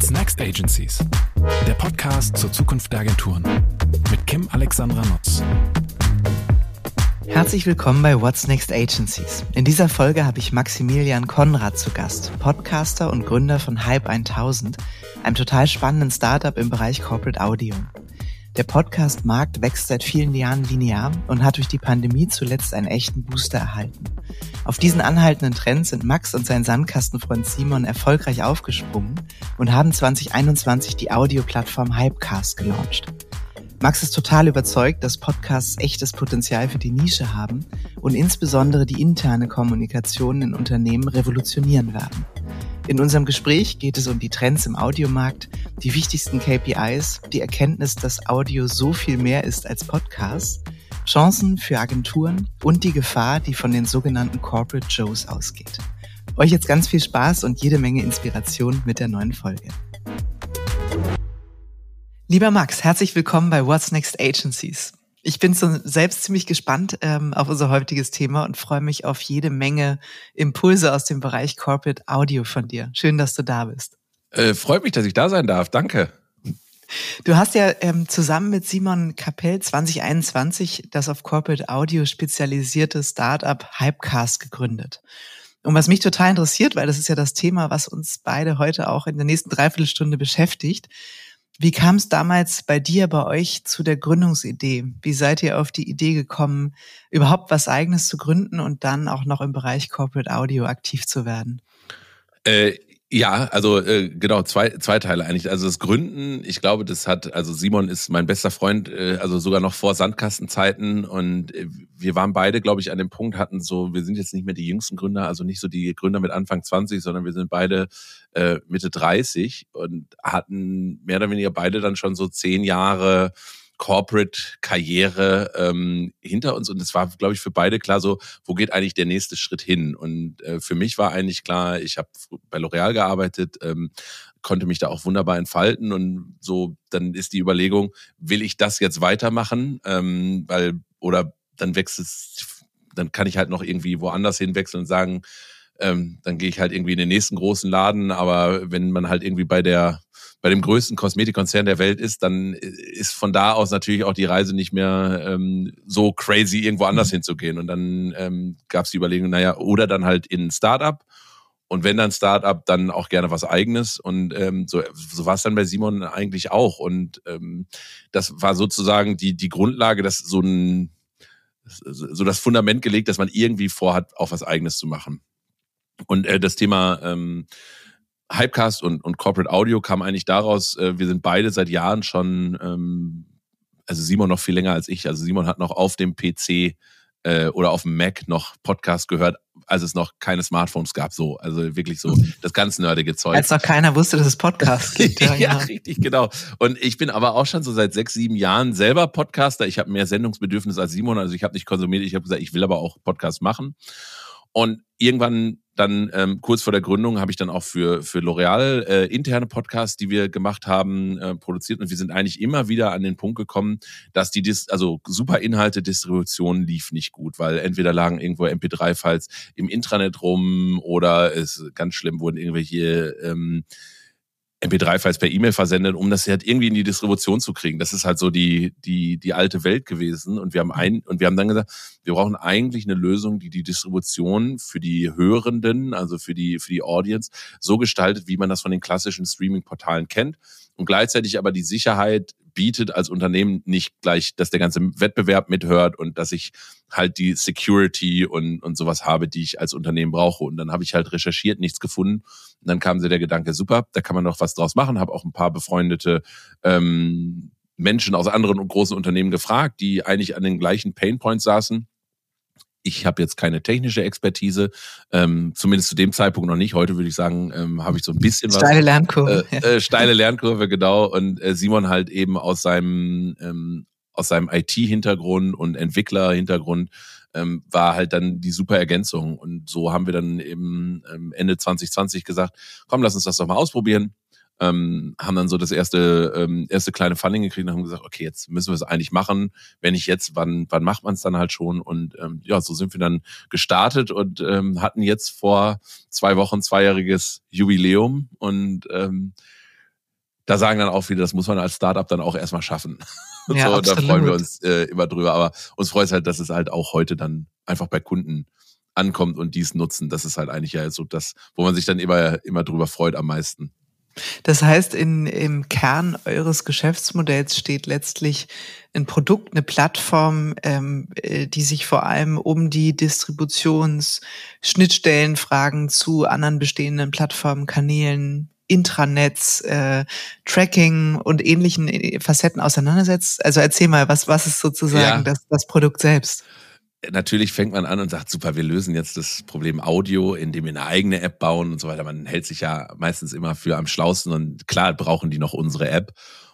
What's Next Agencies? Der Podcast zur Zukunft der Agenturen mit Kim Alexandra Nutz. Herzlich willkommen bei What's Next Agencies. In dieser Folge habe ich Maximilian Konrad zu Gast, Podcaster und Gründer von Hype 1000, einem total spannenden Startup im Bereich Corporate Audio. Der Podcast-Markt wächst seit vielen Jahren linear und hat durch die Pandemie zuletzt einen echten Booster erhalten. Auf diesen anhaltenden Trend sind Max und sein Sandkastenfreund Simon erfolgreich aufgesprungen und haben 2021 die Audioplattform Hypecast gelauncht. Max ist total überzeugt, dass Podcasts echtes Potenzial für die Nische haben und insbesondere die interne Kommunikation in Unternehmen revolutionieren werden. In unserem Gespräch geht es um die Trends im Audiomarkt, die wichtigsten KPIs, die Erkenntnis, dass Audio so viel mehr ist als Podcast, Chancen für Agenturen und die Gefahr, die von den sogenannten Corporate Joes ausgeht. Euch jetzt ganz viel Spaß und jede Menge Inspiration mit der neuen Folge. Lieber Max, herzlich willkommen bei What's Next Agencies. Ich bin so selbst ziemlich gespannt ähm, auf unser heutiges Thema und freue mich auf jede Menge Impulse aus dem Bereich Corporate Audio von dir. Schön, dass du da bist. Äh, freut mich, dass ich da sein darf. Danke. Du hast ja ähm, zusammen mit Simon Kapell 2021 das auf Corporate Audio spezialisierte Startup Hypecast gegründet. Und was mich total interessiert, weil das ist ja das Thema, was uns beide heute auch in der nächsten Dreiviertelstunde beschäftigt, wie kam es damals bei dir, bei euch zu der Gründungsidee? Wie seid ihr auf die Idee gekommen, überhaupt was eigenes zu gründen und dann auch noch im Bereich Corporate Audio aktiv zu werden? Äh, ja, also äh, genau, zwei, zwei Teile eigentlich. Also das Gründen, ich glaube, das hat, also Simon ist mein bester Freund, äh, also sogar noch vor Sandkastenzeiten und äh, wir waren beide, glaube ich, an dem Punkt, hatten so, wir sind jetzt nicht mehr die jüngsten Gründer, also nicht so die Gründer mit Anfang 20, sondern wir sind beide äh, Mitte 30 und hatten mehr oder weniger beide dann schon so zehn Jahre Corporate-Karriere ähm, hinter uns und es war, glaube ich, für beide klar so, wo geht eigentlich der nächste Schritt hin? Und äh, für mich war eigentlich klar, ich habe bei L'Oreal gearbeitet, ähm, konnte mich da auch wunderbar entfalten und so, dann ist die Überlegung, will ich das jetzt weitermachen? Ähm, weil, oder dann wechselt dann kann ich halt noch irgendwie woanders hinwechseln und sagen, ähm, dann gehe ich halt irgendwie in den nächsten großen Laden, aber wenn man halt irgendwie bei der bei dem größten Kosmetikkonzern der Welt ist, dann ist von da aus natürlich auch die Reise nicht mehr ähm, so crazy, irgendwo anders mhm. hinzugehen. Und dann ähm, gab es die Überlegung, naja, oder dann halt in ein Startup. Und wenn dann Startup, dann auch gerne was eigenes. Und ähm, so, so war es dann bei Simon eigentlich auch. Und ähm, das war sozusagen die, die Grundlage, dass so ein so das Fundament gelegt, dass man irgendwie vorhat, auch was eigenes zu machen. Und äh, das Thema ähm, Hypecast und, und Corporate Audio kam eigentlich daraus, äh, wir sind beide seit Jahren schon, ähm, also Simon noch viel länger als ich, also Simon hat noch auf dem PC äh, oder auf dem Mac noch Podcast gehört, als es noch keine Smartphones gab, so. Also wirklich so das ganz nerdige Zeug. Als noch keiner wusste, dass es Podcasts gibt. Ja, ja, richtig, genau. Und ich bin aber auch schon so seit sechs, sieben Jahren selber Podcaster. Ich habe mehr Sendungsbedürfnis als Simon, also ich habe nicht konsumiert, ich habe gesagt, ich will aber auch Podcast machen. Und irgendwann dann ähm, kurz vor der Gründung habe ich dann auch für, für L'Oreal äh, interne Podcasts, die wir gemacht haben, äh, produziert. Und wir sind eigentlich immer wieder an den Punkt gekommen, dass die, Dis also super Inhalte Distribution lief nicht gut, weil entweder lagen irgendwo MP3-Files im Intranet rum oder es ganz schlimm wurden irgendwelche ähm, MP3-Files per E-Mail versendet, um das halt irgendwie in die Distribution zu kriegen. Das ist halt so die, die, die alte Welt gewesen. Und wir haben ein, und wir haben dann gesagt, wir brauchen eigentlich eine Lösung, die die Distribution für die Hörenden, also für die, für die Audience, so gestaltet, wie man das von den klassischen Streaming-Portalen kennt. Und gleichzeitig aber die Sicherheit bietet als Unternehmen nicht gleich, dass der ganze Wettbewerb mithört und dass ich halt die Security und, und sowas habe, die ich als Unternehmen brauche. Und dann habe ich halt recherchiert, nichts gefunden. Und dann kam so der Gedanke, super, da kann man noch was draus machen. Habe auch ein paar befreundete ähm, Menschen aus anderen und großen Unternehmen gefragt, die eigentlich an den gleichen Painpoints saßen ich habe jetzt keine technische Expertise, ähm, zumindest zu dem Zeitpunkt noch nicht. Heute würde ich sagen, ähm, habe ich so ein bisschen was. Steile Lernkurve. Äh, äh, steile Lernkurve, genau. Und äh, Simon halt eben aus seinem ähm, aus seinem IT-Hintergrund und Entwickler-Hintergrund ähm, war halt dann die super Ergänzung. Und so haben wir dann eben ähm, Ende 2020 gesagt, komm, lass uns das doch mal ausprobieren ähm, haben dann so das erste, ähm, erste kleine Funding gekriegt und haben gesagt, okay, jetzt müssen wir es eigentlich machen. Wenn nicht jetzt, wann, wann macht man es dann halt schon? Und ähm, ja, so sind wir dann gestartet und ähm, hatten jetzt vor zwei Wochen zweijähriges Jubiläum und ähm, da sagen dann auch viele, das muss man als Startup dann auch erstmal schaffen. Ja, so, da absolut. freuen wir uns äh, immer drüber. Aber uns freut es halt, dass es halt auch heute dann einfach bei Kunden ankommt und dies nutzen. Das ist halt eigentlich ja so das, wo man sich dann immer, immer drüber freut am meisten. Das heißt, in, im Kern eures Geschäftsmodells steht letztlich ein Produkt, eine Plattform, ähm, äh, die sich vor allem um die Distributionsschnittstellenfragen zu anderen bestehenden Plattformen, Kanälen, Intranets, äh, Tracking und ähnlichen äh, Facetten auseinandersetzt. Also erzähl mal, was, was ist sozusagen Ja. das, das Produkt selbst? Natürlich fängt man an und sagt, super, wir lösen jetzt das Problem Audio, indem wir eine eigene App bauen und so weiter. Man hält sich ja meistens immer für am schlausten und klar brauchen die noch unsere App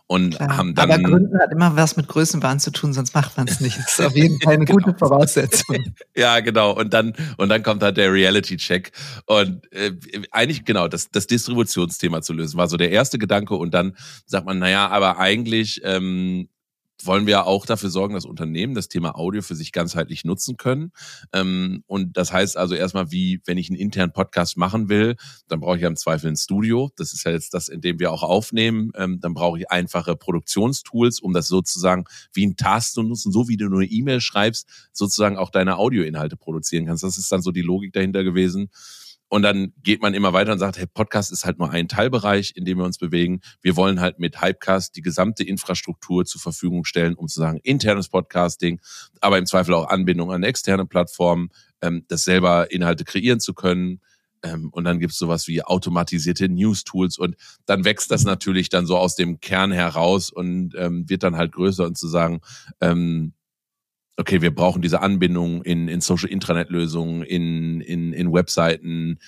und Klar. haben dann Aber Gründen hat immer was mit Größenwahn zu tun, sonst macht man es nicht. Das ist auf jeden Fall eine gute Voraussetzung. Ja, genau. Und dann, und dann kommt halt der Reality-Check. Und äh, eigentlich, genau, das, das Distributionsthema zu lösen, war so der erste Gedanke. Und dann sagt man, naja, aber eigentlich ähm, wollen wir auch dafür sorgen, dass Unternehmen das Thema Audio für sich ganzheitlich nutzen können. Ähm, und das heißt also erstmal, wie, wenn ich einen internen Podcast machen will, dann brauche ich ja im Zweifel ein Studio. Das ist ja jetzt das, in dem wir auch aufnehmen. Ähm, dann brauche ich einfache Produktionstools, um das sozusagen wie ein Task zu nutzen, so wie du nur eine E-Mail schreibst, sozusagen auch deine Audioinhalte produzieren kannst. Das ist dann so die Logik dahinter gewesen. Und dann geht man immer weiter und sagt, hey, Podcast ist halt nur ein Teilbereich, in dem wir uns bewegen. Wir wollen halt mit Hypecast die gesamte Infrastruktur zur Verfügung stellen, um zu sagen, internes Podcasting, aber im Zweifel auch Anbindung an externe Plattformen, ähm, das selber Inhalte kreieren zu können. Ähm, und dann gibt's sowas wie automatisierte News-Tools und dann wächst das natürlich dann so aus dem Kern heraus und ähm, wird dann halt größer und zu sagen, ähm, okay, wir brauchen diese Anbindung in, in Social Intranet-Lösungen, in, in, in Webseiten,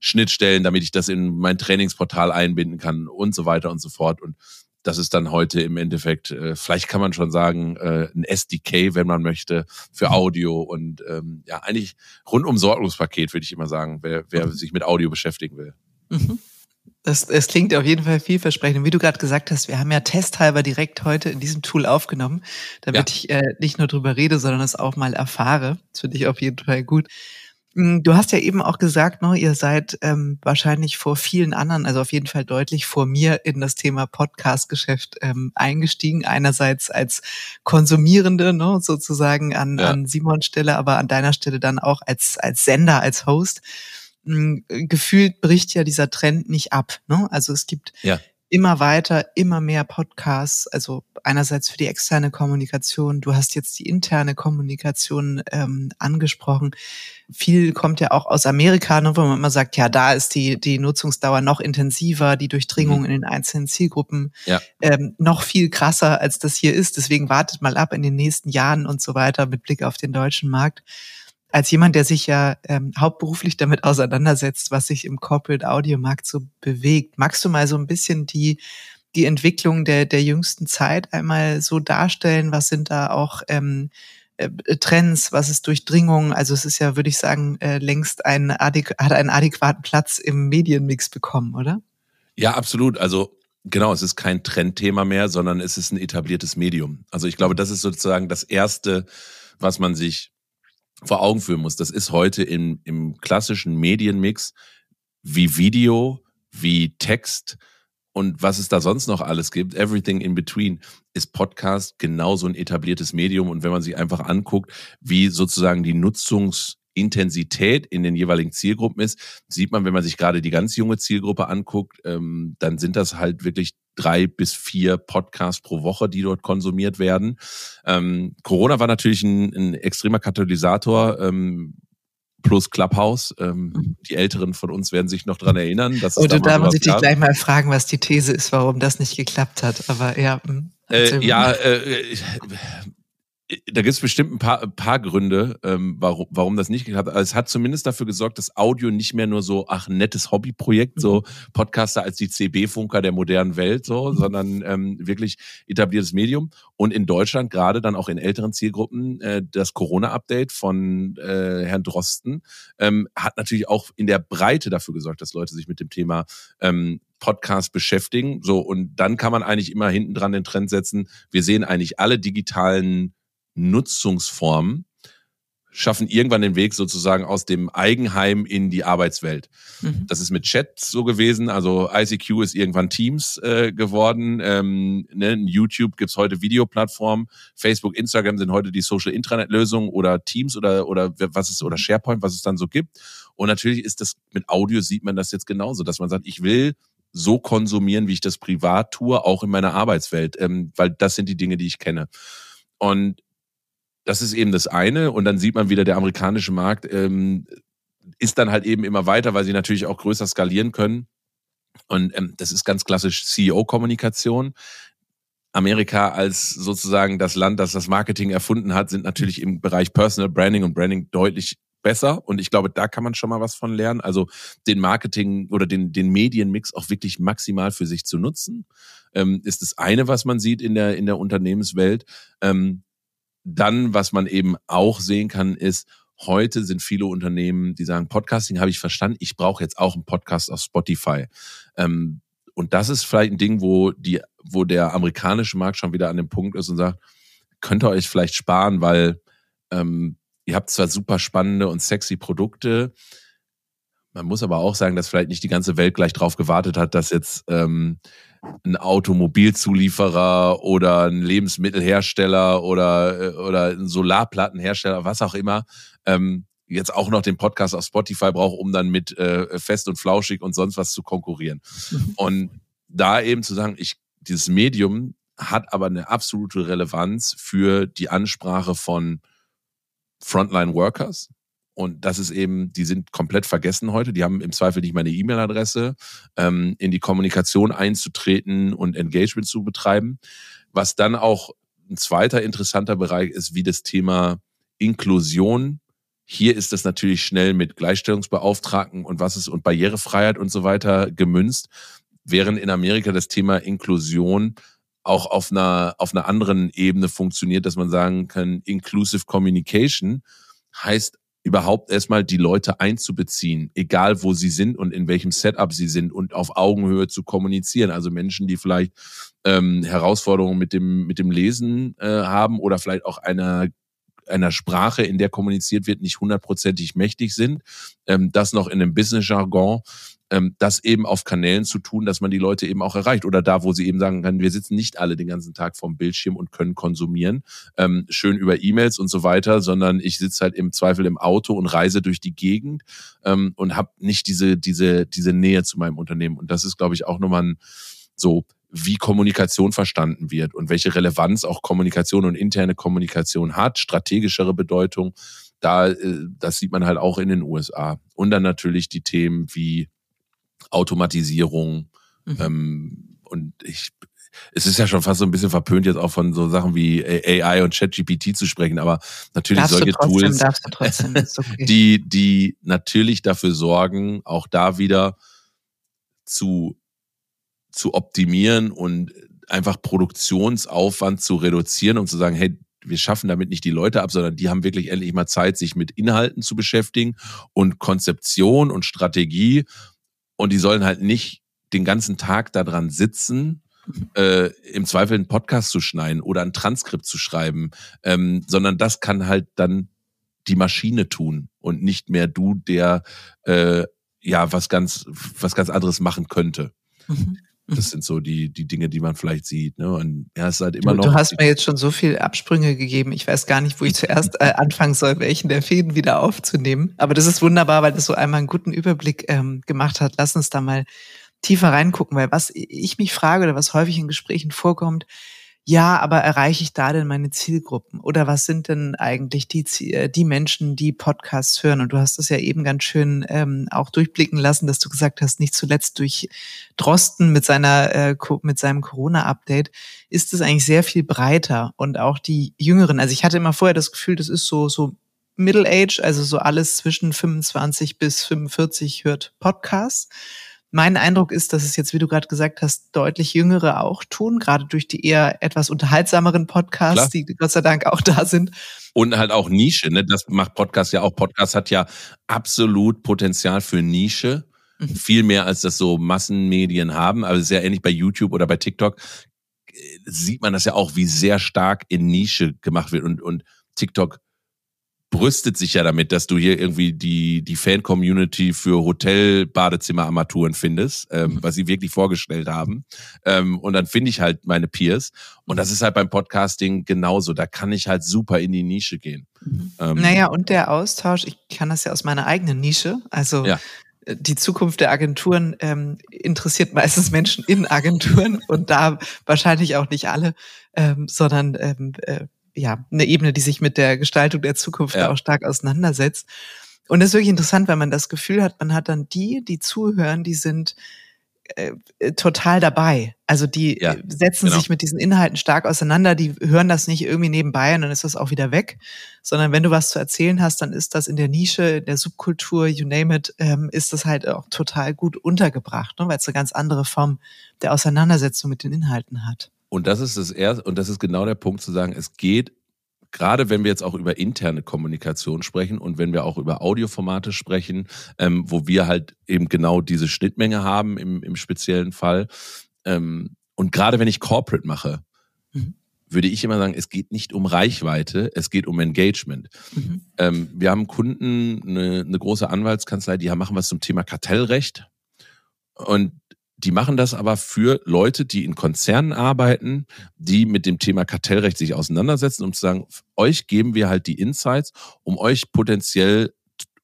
Schnittstellen, damit ich das in mein Trainingsportal einbinden kann und so weiter und so fort. Und das ist dann heute im Endeffekt, äh, vielleicht kann man schon sagen, äh, ein SDK, wenn man möchte, für Audio und ähm, ja, eigentlich rundum Sorglos-Paket, würde ich immer sagen, wer, wer sich mit Audio beschäftigen will. Mhm. Das, das klingt auf jeden Fall vielversprechend. Und wie du gerade gesagt hast, wir haben ja testhalber direkt heute in diesem Tool aufgenommen, damit Ja. ich äh, nicht nur drüber rede, sondern es auch mal erfahre. Das finde ich auf jeden Fall gut. Mm, Du hast ja eben auch gesagt, ne, ihr seid ähm, wahrscheinlich vor vielen anderen, also auf jeden Fall deutlich vor mir in das Thema Podcast-Geschäft ähm, eingestiegen. Einerseits als Konsumierende, ne, sozusagen an, Ja. an Simons Stelle, aber an deiner Stelle dann auch als, als Sender, als Host. Mm, Gefühlt bricht ja dieser Trend nicht ab. Ne? Also es gibt Ja. immer weiter, immer mehr Podcasts, also einerseits für die externe Kommunikation, du hast jetzt die interne Kommunikation ähm, angesprochen. Viel kommt ja auch aus Amerika, ne, wo man immer sagt, ja, da ist die, die Nutzungsdauer noch intensiver, die Durchdringung Mhm. in den einzelnen Zielgruppen Ja. ähm, noch viel krasser, als das hier ist. Deswegen wartet mal ab in den nächsten Jahren und so weiter mit Blick auf den deutschen Markt. Als jemand, der sich ja ähm, hauptberuflich damit auseinandersetzt, was sich im Corporate Audio Markt so bewegt, magst du mal so ein bisschen die die Entwicklung der der jüngsten Zeit einmal so darstellen? Was sind da auch ähm, äh, Trends? Was ist Durchdringung? Also es ist ja, würde ich sagen, äh, längst ein hat einen adäquaten Platz im Medienmix bekommen, oder? Ja, absolut. Also genau, es ist kein Trendthema mehr, sondern es ist ein etabliertes Medium. Also ich glaube, das ist sozusagen das Erste, was man sich vor Augen führen muss. Das ist heute im, im klassischen Medienmix wie Video, wie Text und was es da sonst noch alles gibt, everything in between, ist Podcast genauso ein etabliertes Medium. Und wenn man sich einfach anguckt, wie sozusagen die Nutzungsintensität in den jeweiligen Zielgruppen ist, sieht man, wenn man sich gerade die ganz junge Zielgruppe anguckt, ähm, dann sind das halt wirklich drei bis vier Podcasts pro Woche, die dort konsumiert werden. Ähm, Corona war natürlich ein, ein extremer Katalysator. Ähm, plus Clubhouse. Ähm, die Älteren von uns werden sich noch dran erinnern. Dass es Und da muss ich dich gleich mal fragen, was die These ist, warum das nicht geklappt hat. Aber ja, hm, Äh, ja, äh, äh, da gibt es bestimmt ein paar, ein paar Gründe, ähm, warum, warum das nicht geklappt hat. Also es hat zumindest dafür gesorgt, dass Audio nicht mehr nur so, ach, nettes Hobbyprojekt, so Podcaster als die CB-Funker der modernen Welt, so, sondern ähm, wirklich etabliertes Medium. Und in Deutschland, gerade dann auch in älteren Zielgruppen, äh, das Corona-Update von äh, Herrn Drosten ähm, hat natürlich auch in der Breite dafür gesorgt, dass Leute sich mit dem Thema ähm, Podcast beschäftigen. So, und dann kann man eigentlich immer hinten dran den Trend setzen. Wir sehen eigentlich alle digitalen Nutzungsformen schaffen irgendwann den Weg sozusagen aus dem Eigenheim in die Arbeitswelt. Mhm. Das ist mit Chat so gewesen. Also ICQ ist irgendwann Teams äh, geworden. Ähm, ne? YouTube gibt's heute Videoplattformen. Facebook, Instagram sind heute die Social Intranet Lösungen oder Teams oder oder was es oder SharePoint, was es dann so gibt. Und natürlich ist das mit Audio sieht man das jetzt genauso, dass man sagt, ich will so konsumieren, wie ich das privat tue, auch in meiner Arbeitswelt, ähm, weil das sind die Dinge, die ich kenne. Und das ist eben das eine. Und dann sieht man wieder, der amerikanische Markt ähm, ist dann halt eben immer weiter, weil sie natürlich auch größer skalieren können. Und ähm, das ist ganz klassisch CEO-Kommunikation. Amerika als sozusagen das Land, das das Marketing erfunden hat, sind natürlich im Bereich Personal Branding und Branding deutlich besser. Und ich glaube, da kann man schon mal was von lernen. Also den Marketing oder den, den Medienmix auch wirklich maximal für sich zu nutzen, ähm, ist das eine, was man sieht in der, in der Unternehmenswelt. Ähm, dann, was man eben auch sehen kann, ist, heute sind viele Unternehmen, die sagen, Podcasting habe ich verstanden, ich brauche jetzt auch einen Podcast auf Spotify. Ähm, und das ist vielleicht ein Ding, wo die, wo der amerikanische Markt schon wieder an dem Punkt ist und sagt, könnt ihr euch vielleicht sparen, weil ähm, ihr habt zwar super spannende und sexy Produkte, man muss aber auch sagen, dass vielleicht nicht die ganze Welt gleich drauf gewartet hat, dass jetzt ähm, ein Automobilzulieferer oder ein Lebensmittelhersteller oder, äh, oder ein Solarplattenhersteller, was auch immer, ähm, jetzt auch noch den Podcast auf Spotify braucht, um dann mit äh, Fest und Flauschig und sonst was zu konkurrieren. Und da eben zu sagen, ich, dieses Medium hat aber eine absolute Relevanz für die Ansprache von Frontline Workers, und das ist eben, die sind komplett vergessen heute. Die haben im Zweifel nicht meine E-Mail-Adresse, ähm, in die Kommunikation einzutreten und Engagement zu betreiben. Was dann auch ein zweiter interessanter Bereich ist, wie das Thema Inklusion. Hier ist das natürlich schnell mit Gleichstellungsbeauftragten und was ist und Barrierefreiheit und so weiter gemünzt, während in Amerika das Thema Inklusion auch auf einer, auf einer anderen Ebene funktioniert, dass man sagen kann, Inclusive Communication heißt überhaupt erstmal die Leute einzubeziehen, egal wo sie sind und in welchem Setup sie sind und auf Augenhöhe zu kommunizieren. Also Menschen, die vielleicht ähm, Herausforderungen mit dem, mit dem Lesen äh, haben oder vielleicht auch einer einer Sprache, in der kommuniziert wird, nicht hundertprozentig mächtig sind. Ähm, das noch in einem Business-Jargon ähm, das eben auf Kanälen zu tun, dass man die Leute eben auch erreicht. Oder da, wo sie eben sagen können, wir sitzen nicht alle den ganzen Tag vorm Bildschirm und können konsumieren, ähm, schön über E-Mails und so weiter, sondern ich sitze halt im Zweifel im Auto und reise durch die Gegend ähm, und habe nicht diese, diese, diese Nähe zu meinem Unternehmen. Und das ist, glaube ich, auch nochmal ein so wie Kommunikation verstanden wird und welche Relevanz auch Kommunikation und interne Kommunikation hat, strategischere Bedeutung. Da, äh, das sieht man halt auch in den USA. Und dann natürlich die Themen wie Automatisierung. Mhm. Ähm, und ich, es ist ja schon fast so ein bisschen verpönt, jetzt auch von so Sachen wie AI und ChatGPT zu sprechen, aber natürlich darfst solche trotzdem, Tools, trotzdem, okay. die, die natürlich dafür sorgen, auch da wieder zu, zu optimieren und einfach Produktionsaufwand zu reduzieren und zu sagen, hey, wir schaffen damit nicht die Leute ab, sondern die haben wirklich endlich mal Zeit, sich mit Inhalten zu beschäftigen und Konzeption und Strategie und die sollen halt nicht den ganzen Tag daran sitzen, äh, im Zweifel einen Podcast zu schneiden oder ein Transkript zu schreiben, ähm, sondern das kann halt dann die Maschine tun und nicht mehr du, der äh, ja was ganz was ganz anderes machen könnte. Mhm. Das mhm. sind so die, die Dinge, die man vielleicht sieht. Ne? Und ja, es ist halt immer du, noch. Du hast mir jetzt schon so viel Absprünge gegeben. Ich weiß gar nicht, wo ich zuerst äh, anfangen soll, welchen der Fäden wieder aufzunehmen. Aber das ist wunderbar, weil das so einmal einen guten Überblick ähm, gemacht hat. Lass uns da mal tiefer reingucken, weil was ich mich frage oder was häufig in Gesprächen vorkommt, ja, aber erreiche ich da denn meine Zielgruppen? Oder was sind denn eigentlich die, äh, die Menschen, die Podcasts hören? Und du hast das ja eben ganz schön ähm, auch durchblicken lassen, dass du gesagt hast, nicht zuletzt durch Drosten mit seiner äh, mit seinem Corona-Update ist es eigentlich sehr viel breiter und auch die Jüngeren. Also ich hatte immer vorher das Gefühl, das ist so so Middle Age, also so alles zwischen 25 bis 45 hört Podcasts. Mein Eindruck ist, dass es jetzt, wie du gerade gesagt hast, deutlich Jüngere auch tun, gerade durch die eher etwas unterhaltsameren Podcasts, Klar. die Gott sei Dank auch da sind. Und halt auch Nische, ne? Das macht Podcast ja auch. Podcast hat ja absolut Potenzial für Nische. Mhm. Viel mehr als das so Massenmedien haben. Aber sehr ähnlich bei YouTube oder bei TikTok äh, sieht man das ja auch, wie sehr stark in Nische gemacht wird und, und TikTok brüstet sich ja damit, dass du hier irgendwie die, die Fan-Community für Hotel-Badezimmer-Armaturen findest, ähm, mhm. was sie wirklich vorgestellt haben. Ähm, und dann finde ich halt meine Peers. Und das ist halt beim Podcasting genauso. Da kann ich halt super in die Nische gehen. Mhm. Ähm, naja, und der Austausch, ich kann das ja aus meiner eigenen Nische. Also ja äh, die Zukunft der Agenturen ähm, interessiert meistens Menschen in Agenturen und da wahrscheinlich auch nicht alle, ähm, sondern ähm, äh, ja, eine Ebene, die sich mit der Gestaltung der Zukunft ja. auch stark auseinandersetzt. Und das ist wirklich interessant, weil man das Gefühl hat, man hat dann die, die zuhören, die sind äh, äh total dabei. Also die ja, setzen genau. sich mit diesen Inhalten stark auseinander, die hören das nicht irgendwie nebenbei und dann ist das auch wieder weg, sondern wenn du was zu erzählen hast, dann ist das in der Nische, in der Subkultur, you name it, ähm, ist das halt auch total gut untergebracht, ne? weil es eine ganz andere Form der Auseinandersetzung mit den Inhalten hat. Und das ist das erste, und das ist genau der Punkt zu sagen, es geht, gerade wenn wir jetzt auch über interne Kommunikation sprechen und wenn wir auch über Audioformate sprechen, ähm, wo wir halt eben genau diese Schnittmenge haben im, im speziellen Fall. Ähm, und gerade wenn ich Corporate mache, mhm. würde ich immer sagen, es geht nicht um Reichweite, es geht um Engagement. Mhm. Ähm, wir haben Kunden, eine, eine große Anwaltskanzlei, die machen was zum Thema Kartellrecht. Und die machen das aber für Leute, die in Konzernen arbeiten, die mit dem Thema Kartellrecht sich auseinandersetzen, um zu sagen, euch geben wir halt die Insights, um euch potenziell,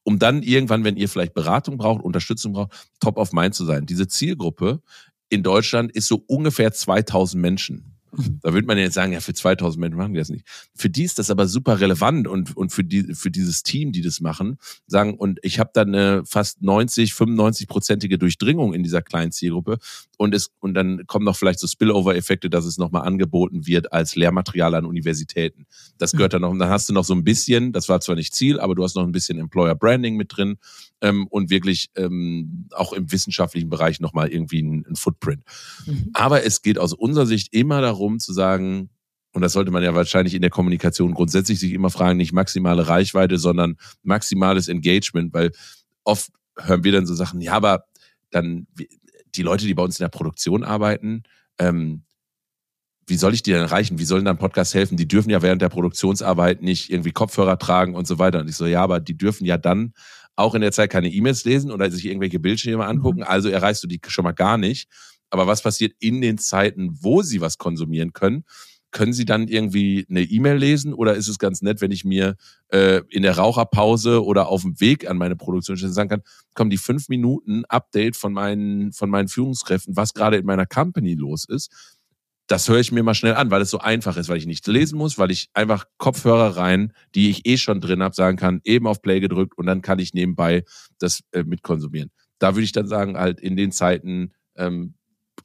um dann irgendwann, wenn ihr vielleicht Beratung braucht, Unterstützung braucht, top of mind zu sein. Diese Zielgruppe in Deutschland ist so ungefähr 2000 Menschen. Da würde man jetzt sagen, ja, für 2000 Menschen machen die das nicht. Für die ist das aber super relevant und, und für, die, für dieses Team, die das machen, sagen, und ich habe dann eine fast 90, 95-prozentige Durchdringung in dieser kleinen Zielgruppe und es, und dann kommen noch vielleicht so Spillover-Effekte, dass es nochmal angeboten wird als Lehrmaterial an Universitäten. Das gehört dann noch, und dann hast du noch so ein bisschen, das war zwar nicht Ziel, aber du hast noch ein bisschen Employer Branding mit drin ähm, und wirklich ähm, auch im wissenschaftlichen Bereich nochmal irgendwie ein, ein Footprint. Mhm. Aber es geht aus unserer Sicht immer darum zu sagen, und das sollte man ja wahrscheinlich in der Kommunikation grundsätzlich sich immer fragen, nicht maximale Reichweite, sondern maximales Engagement, weil oft hören wir dann so Sachen, ja, aber dann die Leute, die bei uns in der Produktion arbeiten, ähm, wie soll ich die denn erreichen? Wie sollen dann Podcasts helfen? Die dürfen ja während der Produktionsarbeit nicht irgendwie Kopfhörer tragen und so weiter. Und ich so, ja, aber die dürfen ja dann auch in der Zeit keine E-Mails lesen oder sich irgendwelche Bildschirme angucken. Mhm. Also erreichst du die schon mal gar nicht. Aber was passiert in den Zeiten, wo sie was konsumieren können? Können Sie dann irgendwie eine E-Mail lesen oder ist es ganz nett, wenn ich mir äh, in der Raucherpause oder auf dem Weg an meine Produktion sagen kann, komm, die fünf Minuten Update von meinen, von meinen Führungskräften, was gerade in meiner Company los ist, das höre ich mir mal schnell an, weil es so einfach ist, weil ich nichts lesen muss, weil ich einfach Kopfhörer rein, die ich eh schon drin habe, sagen kann, eben auf Play gedrückt und dann kann ich nebenbei das äh, mitkonsumieren. Da würde ich dann sagen, halt in den Zeiten ähm,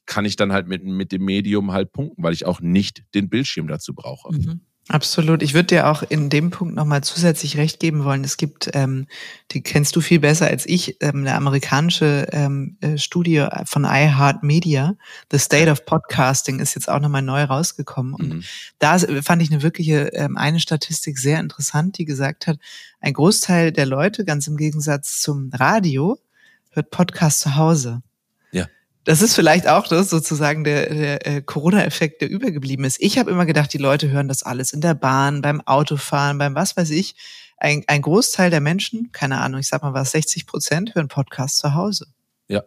kann ich dann halt mit, mit dem Medium halt punkten, weil ich auch nicht den Bildschirm dazu brauche. Mhm. Absolut. Ich würde dir auch in dem Punkt nochmal zusätzlich recht geben wollen. Es gibt, ähm, die kennst du viel besser als ich, ähm, eine amerikanische ähm, äh, Studie von iHeartMedia. The State of Podcasting ist jetzt auch nochmal neu rausgekommen. Und mhm. da fand ich eine wirkliche, ähm, eine Statistik sehr interessant, die gesagt hat, ein Großteil der Leute, ganz im Gegensatz zum Radio, hört Podcast zu Hause. Das ist vielleicht auch das sozusagen der, der äh, Corona-Effekt, der übergeblieben ist. Ich habe immer gedacht, die Leute hören das alles in der Bahn, beim Autofahren, beim was weiß ich. Ein, ein Großteil der Menschen, keine Ahnung, ich sag mal was, 60 Prozent hören Podcasts zu Hause. Ja.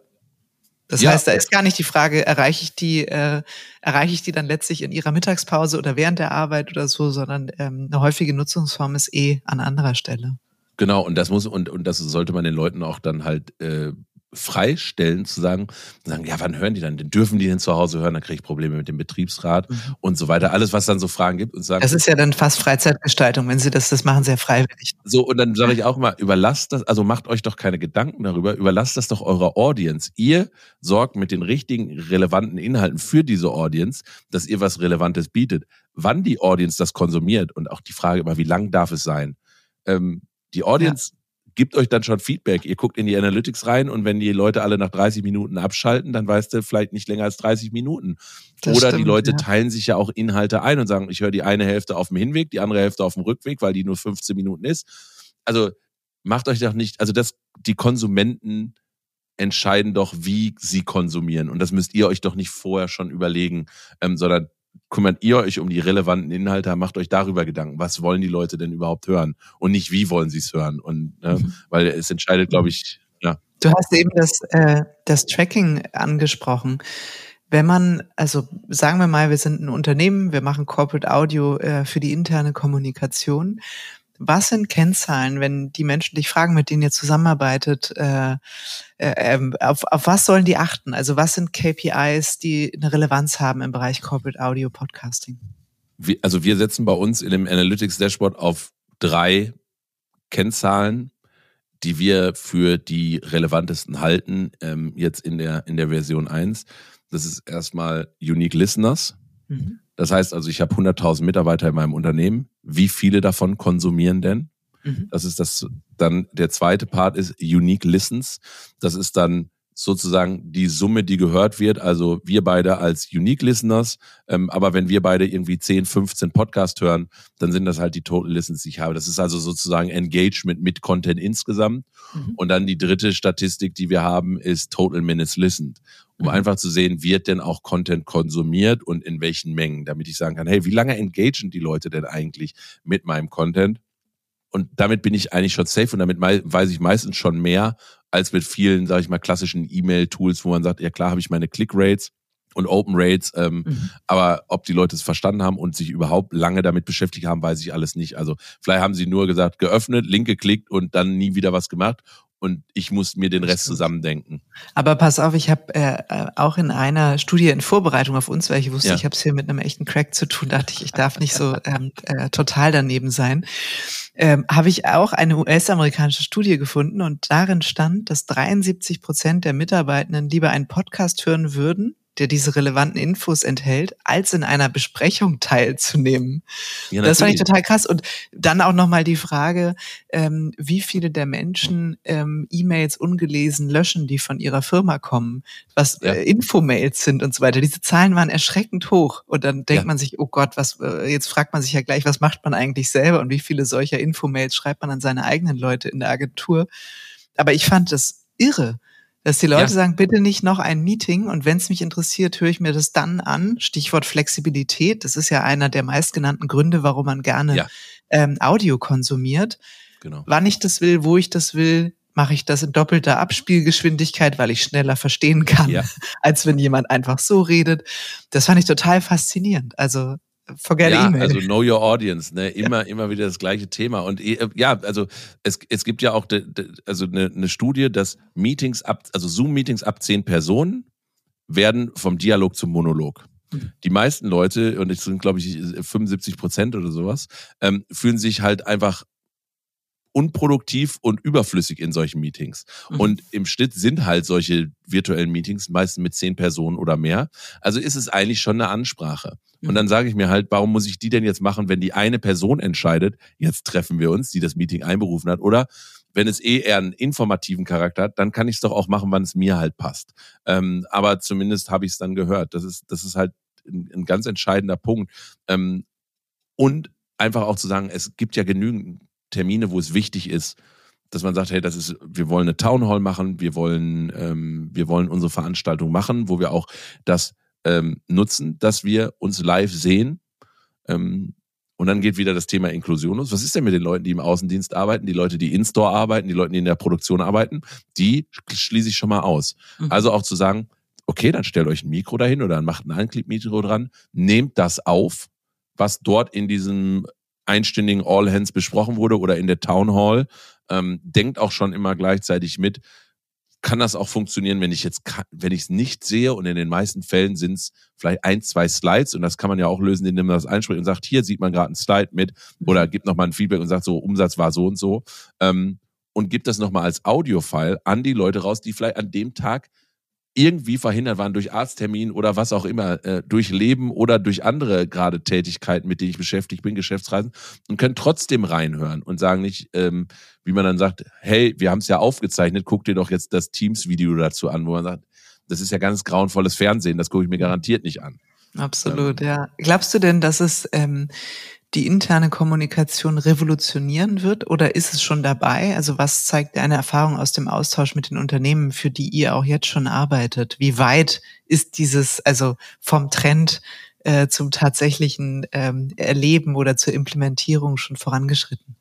Das ja. heißt, da ist gar nicht die Frage, erreiche ich die, äh, erreiche ich die dann letztlich in ihrer Mittagspause oder während der Arbeit oder so, sondern ähm, eine häufige Nutzungsform ist eh an anderer Stelle. Genau, und das muss, und, und das sollte man den Leuten auch dann halt äh, freistellen, zu sagen, sagen, ja, wann hören die dann? Dürfen die denn zu Hause hören? Dann kriege ich Probleme mit dem Betriebsrat mhm. und so weiter. Alles, was dann so Fragen gibt und sagen. Das ist ja dann fast Freizeitgestaltung, wenn sie das, das machen, sehr freiwillig. So, und dann sage ich auch mal, überlasst das, also macht euch doch keine Gedanken darüber, überlasst das doch eurer Audience. Ihr sorgt mit den richtigen, relevanten Inhalten für diese Audience, dass ihr was Relevantes bietet. Wann die Audience das konsumiert und auch die Frage immer, wie lang darf es sein? Ähm, die Audience ja gibt euch dann schon Feedback. Ihr guckt in die Analytics rein und wenn die Leute alle nach 30 Minuten abschalten, dann weißt du vielleicht nicht länger als 30 Minuten. Das Oder stimmt, die Leute ja. teilen sich ja auch Inhalte ein und sagen, ich höre die eine Hälfte auf dem Hinweg, die andere Hälfte auf dem Rückweg, weil die nur 15 Minuten ist. Also macht euch doch nicht, also das, die Konsumenten entscheiden doch, wie sie konsumieren. Und das müsst ihr euch doch nicht vorher schon überlegen, ähm, sondern kümmert ihr euch um die relevanten Inhalte, macht euch darüber Gedanken, was wollen die Leute denn überhaupt hören und nicht wie wollen sie es hören und ne, mhm. weil es entscheidet, glaube ich, ja. Du hast eben das, äh, das Tracking angesprochen. Wenn man, also sagen wir mal, wir sind ein Unternehmen, wir machen Corporate Audio äh, für die interne Kommunikation. Was sind Kennzahlen, wenn die Menschen dich fragen, mit denen ihr zusammenarbeitet, äh, äh, ähm, auf, auf was sollen die achten? Also was sind KPIs, die eine Relevanz haben im Bereich Corporate Audio Podcasting? Wir, also wir setzen bei uns in dem Analytics Dashboard auf drei Kennzahlen, die wir für die relevantesten halten, ähm, jetzt in der, in der Version 1. Das ist erstmal Unique Listeners. Mhm. Das heißt also, ich habe 100.000 Mitarbeiter in meinem Unternehmen. Wie viele davon konsumieren denn? Mhm. Das ist das, dann der zweite Part ist Unique Listens. Das ist dann sozusagen die Summe, die gehört wird. Also wir beide als Unique Listeners. Ähm, aber wenn wir beide irgendwie 10, 15 Podcast hören, dann sind das halt die Total Listens, die ich habe. Das ist also sozusagen Engagement mit Content insgesamt. Mhm. Und dann die dritte Statistik, die wir haben, ist Total Minutes Listened. Um mhm. einfach zu sehen, wird denn auch Content konsumiert und in welchen Mengen, damit ich sagen kann, hey, wie lange engagen die Leute denn eigentlich mit meinem Content? Und damit bin ich eigentlich schon safe und damit weiß ich meistens schon mehr als mit vielen, sage ich mal, klassischen E-Mail-Tools, wo man sagt, ja klar habe ich meine Click-Rates und Open Rates, ähm, mhm. aber ob die Leute es verstanden haben und sich überhaupt lange damit beschäftigt haben, weiß ich alles nicht. Also vielleicht haben sie nur gesagt, geöffnet, Link geklickt und dann nie wieder was gemacht und ich muss mir den Rest zusammendenken. Aber pass auf, ich habe äh, auch in einer Studie in Vorbereitung auf uns, weil ich wusste, ja. ich habe es hier mit einem echten Crack zu tun, dachte ich, ich darf nicht so ähm, äh, total daneben sein, ähm, habe ich auch eine US-amerikanische Studie gefunden und darin stand, dass 73 Prozent der Mitarbeitenden lieber einen Podcast hören würden, der diese relevanten Infos enthält, als in einer Besprechung teilzunehmen. Ja, das fand ich total krass. Und dann auch nochmal die Frage, ähm, wie viele der Menschen ähm, E-Mails ungelesen löschen, die von ihrer Firma kommen, was ja. äh, Infomails sind und so weiter. Diese Zahlen waren erschreckend hoch. Und dann denkt ja. man sich, oh Gott, was, äh, jetzt fragt man sich ja gleich, was macht man eigentlich selber und wie viele solcher Infomails schreibt man an seine eigenen Leute in der Agentur. Aber ich fand das irre dass die Leute ja. sagen, bitte nicht noch ein Meeting und wenn es mich interessiert, höre ich mir das dann an. Stichwort Flexibilität, das ist ja einer der meistgenannten Gründe, warum man gerne ja. ähm, Audio konsumiert. Genau. Wann ich das will, wo ich das will, mache ich das in doppelter Abspielgeschwindigkeit, weil ich schneller verstehen kann, ja. als wenn jemand einfach so redet. Das fand ich total faszinierend. Also Forget ja, E-Mail. Also know your audience, ne? Immer, ja. immer wieder das gleiche Thema. Und äh, ja, also es, es gibt ja auch de, de, also eine, eine Studie, dass Meetings ab, also Zoom-Meetings ab zehn Personen werden vom Dialog zum Monolog. Mhm. Die meisten Leute, und es sind, glaube ich, 75 Prozent oder sowas, ähm, fühlen sich halt einfach unproduktiv und überflüssig in solchen Meetings. Mhm. Und im Schnitt sind halt solche virtuellen Meetings meistens mit zehn Personen oder mehr. Also ist es eigentlich schon eine Ansprache. Mhm. Und dann sage ich mir halt, warum muss ich die denn jetzt machen, wenn die eine Person entscheidet, jetzt treffen wir uns, die das Meeting einberufen hat, oder wenn es eh eher einen informativen Charakter hat, dann kann ich es doch auch machen, wann es mir halt passt. Ähm, aber zumindest habe ich es dann gehört. Das ist, das ist halt ein, ein ganz entscheidender Punkt. Ähm, und einfach auch zu sagen, es gibt ja genügend Termine, wo es wichtig ist, dass man sagt, hey, das ist, wir wollen eine Town Hall machen, wir wollen, ähm, wir wollen unsere Veranstaltung machen, wo wir auch das ähm, nutzen, dass wir uns live sehen. Ähm, und dann geht wieder das Thema Inklusion los. Was ist denn mit den Leuten, die im Außendienst arbeiten, die Leute, die in-store arbeiten, die Leute, die in der Produktion arbeiten? Die schließe ich schon mal aus. Mhm. Also auch zu sagen, okay, dann stellt euch ein Mikro dahin oder dann macht ein Anklick-Mikro dran, nehmt das auf, was dort in diesem einstündigen All Hands besprochen wurde oder in der Town Hall. Ähm, denkt auch schon immer gleichzeitig mit, kann das auch funktionieren, wenn ich jetzt, wenn ich es nicht sehe und in den meisten Fällen sind es vielleicht ein, zwei Slides und das kann man ja auch lösen, indem man das einspricht und sagt, hier sieht man gerade ein Slide mit oder gibt nochmal ein Feedback und sagt so, Umsatz war so und so ähm, und gibt das nochmal als Audio-File an die Leute raus, die vielleicht an dem Tag irgendwie verhindert waren durch Arzttermin oder was auch immer, äh, durch Leben oder durch andere gerade Tätigkeiten, mit denen ich beschäftigt bin, Geschäftsreisen, und können trotzdem reinhören und sagen nicht, ähm, wie man dann sagt, hey, wir haben es ja aufgezeichnet, guck dir doch jetzt das Teams-Video dazu an, wo man sagt, das ist ja ganz grauenvolles Fernsehen, das gucke ich mir garantiert nicht an. Absolut, ähm, ja. Glaubst du denn, dass es ähm, die interne Kommunikation revolutionieren wird oder ist es schon dabei? Also was zeigt deine Erfahrung aus dem Austausch mit den Unternehmen, für die ihr auch jetzt schon arbeitet? Wie weit ist dieses, also vom Trend äh, zum tatsächlichen ähm, Erleben oder zur Implementierung schon vorangeschritten?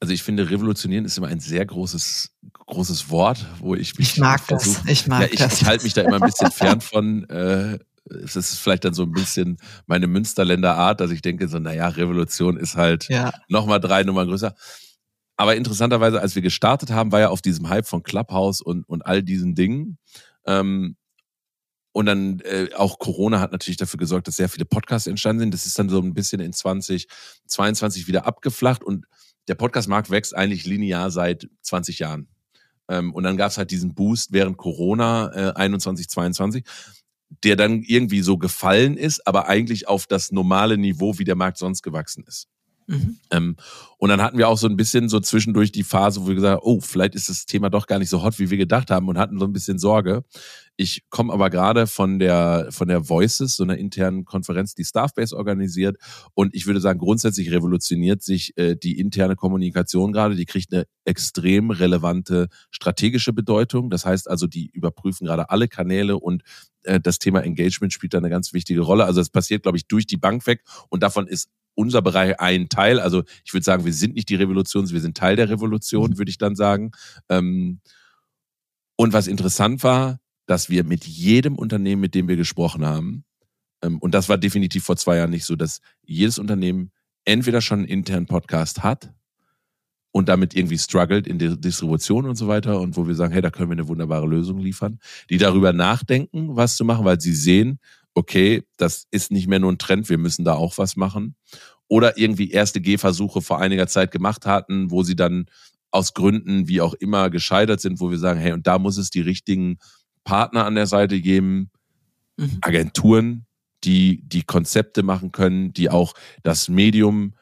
Also ich finde, revolutionieren ist immer ein sehr großes, großes Wort, wo ich mich Ich mag versuch, das. Ich mag ja, ich, das. Ich halte mich da immer ein bisschen fern von. Äh, es ist vielleicht dann so ein bisschen meine Münsterländer Art, dass ich denke, so, naja, Revolution ist halt ja. nochmal drei Nummern größer. Aber interessanterweise, als wir gestartet haben, war ja auf diesem Hype von Clubhouse und, und all diesen Dingen. Ähm, und dann äh, auch Corona hat natürlich dafür gesorgt, dass sehr viele Podcasts entstanden sind. Das ist dann so ein bisschen in 2022 wieder abgeflacht und der Podcast-Markt wächst eigentlich linear seit 20 Jahren. Ähm, und dann gab es halt diesen Boost während Corona äh, 21, 22, der dann irgendwie so gefallen ist, aber eigentlich auf das normale Niveau, wie der Markt sonst gewachsen ist. Mhm. Ähm, und dann hatten wir auch so ein bisschen so zwischendurch die Phase, wo wir gesagt haben, oh, vielleicht ist das Thema doch gar nicht so hot, wie wir gedacht haben und hatten so ein bisschen Sorge. Ich komme aber gerade von der, von der Voices, so einer internen Konferenz, die Staffbase organisiert. Und ich würde sagen, grundsätzlich revolutioniert sich äh, die interne Kommunikation gerade. Die kriegt eine extrem relevante strategische Bedeutung. Das heißt also, die überprüfen gerade alle Kanäle und äh, das Thema Engagement spielt da eine ganz wichtige Rolle. Also es passiert, glaube ich, durch die Bank weg und davon ist unser Bereich ein Teil. Also ich würde sagen, wir sind nicht die Revolution, wir sind Teil der Revolution, mhm. würde ich dann sagen. Ähm, und was interessant war, dass wir mit jedem Unternehmen, mit dem wir gesprochen haben, ähm, und das war definitiv vor zwei Jahren nicht so, dass jedes Unternehmen entweder schon einen internen Podcast hat und damit irgendwie struggelt in der Distribution und so weiter und wo wir sagen, hey, da können wir eine wunderbare Lösung liefern, die darüber nachdenken, was zu machen, weil sie sehen, okay, das ist nicht mehr nur ein Trend, wir müssen da auch was machen. Oder irgendwie erste Gehversuche vor einiger Zeit gemacht hatten, wo sie dann aus Gründen wie auch immer gescheitert sind, wo wir sagen, hey, und da muss es die richtigen Partner an der Seite geben, mhm. Agenturen, die die Konzepte machen können, die auch das Medium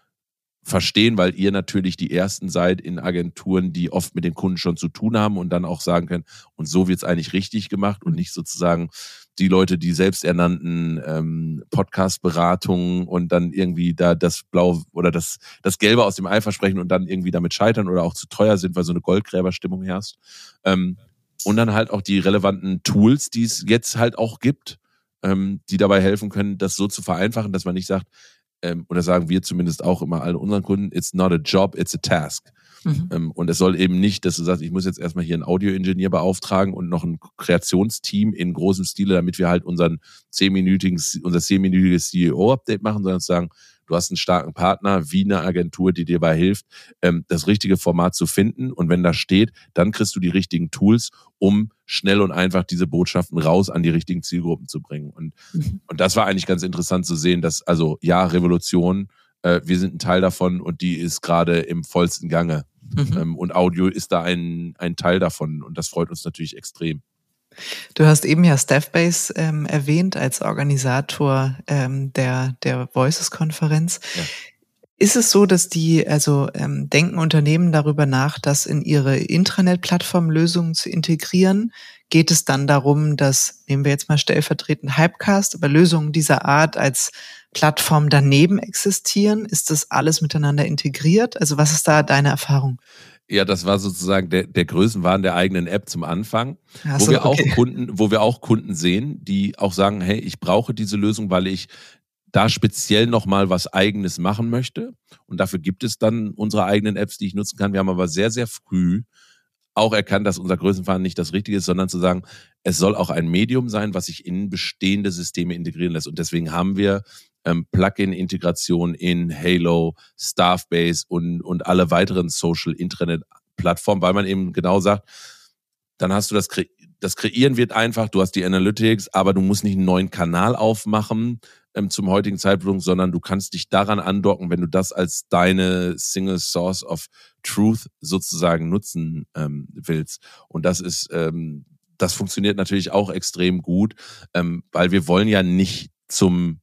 verstehen, weil ihr natürlich die ersten seid in Agenturen, die oft mit den Kunden schon zu tun haben und dann auch sagen können, und so wird es eigentlich richtig gemacht und nicht sozusagen die Leute, die selbsternannten ähm, Podcast-Beratungen und dann irgendwie da das Blau oder das, das Gelbe aus dem Ei versprechen und dann irgendwie damit scheitern oder auch zu teuer sind, weil so eine Goldgräberstimmung herrscht. Ähm, und dann halt auch die relevanten Tools, die es jetzt halt auch gibt, ähm, die dabei helfen können, das so zu vereinfachen, dass man nicht sagt, ähm, oder sagen wir zumindest auch immer allen unseren Kunden, it's not a job, it's a task. Mhm. Ähm, und es soll eben nicht, dass du sagst, ich muss jetzt erstmal hier einen Audioingenieur beauftragen und noch ein Kreationsteam in großem Stile, damit wir halt unseren zehnminütigen, unser zehnminütiges CEO-Update machen, sondern sagen, du hast einen starken Partner wie eine Agentur, die dir dabei hilft, ähm, das richtige Format zu finden. Und wenn das steht, dann kriegst du die richtigen Tools, um schnell und einfach diese Botschaften raus an die richtigen Zielgruppen zu bringen. Und, mhm. und das war eigentlich ganz interessant zu sehen, dass, also ja, Revolution, äh, wir sind ein Teil davon und die ist gerade im vollsten Gange. Mhm. Ähm, und Audio ist da ein, ein Teil davon und das freut uns natürlich extrem. Du hast eben ja Staffbase ähm, erwähnt als Organisator ähm, der, der Voices-Konferenz. Ja. Ist es so, dass die, also ähm, denken Unternehmen darüber nach, das in ihre Intranet-Plattform Lösungen zu integrieren? Geht es dann darum, dass, nehmen wir jetzt mal stellvertretend Hypecast, aber Lösungen dieser Art als Plattform daneben existieren? Ist das alles miteinander integriert? Also was ist da deine Erfahrung? Ja, das war sozusagen der, der Größenwahn der eigenen App zum Anfang, Ach wo wir okay. auch Kunden, wo wir auch Kunden sehen, die auch sagen, hey, ich brauche diese Lösung, weil ich da speziell nochmal was eigenes machen möchte. Und dafür gibt es dann unsere eigenen Apps, die ich nutzen kann. Wir haben aber sehr, sehr früh auch erkannt, dass unser Größenwahn nicht das Richtige ist, sondern zu sagen, es soll auch ein Medium sein, was sich in bestehende Systeme integrieren lässt. Und deswegen haben wir ähm, Plugin-Integration in Halo, Staffbase und, und alle weiteren Social-Intranet-Plattformen, weil man eben genau sagt, dann hast du das, Kre das Kreieren wird einfach, du hast die Analytics, aber du musst nicht einen neuen Kanal aufmachen ähm, zum heutigen Zeitpunkt, sondern du kannst dich daran andocken, wenn du das als deine Single Source of Truth sozusagen nutzen ähm, willst. Und das ist, ähm, das funktioniert natürlich auch extrem gut, ähm, weil wir wollen ja nicht zum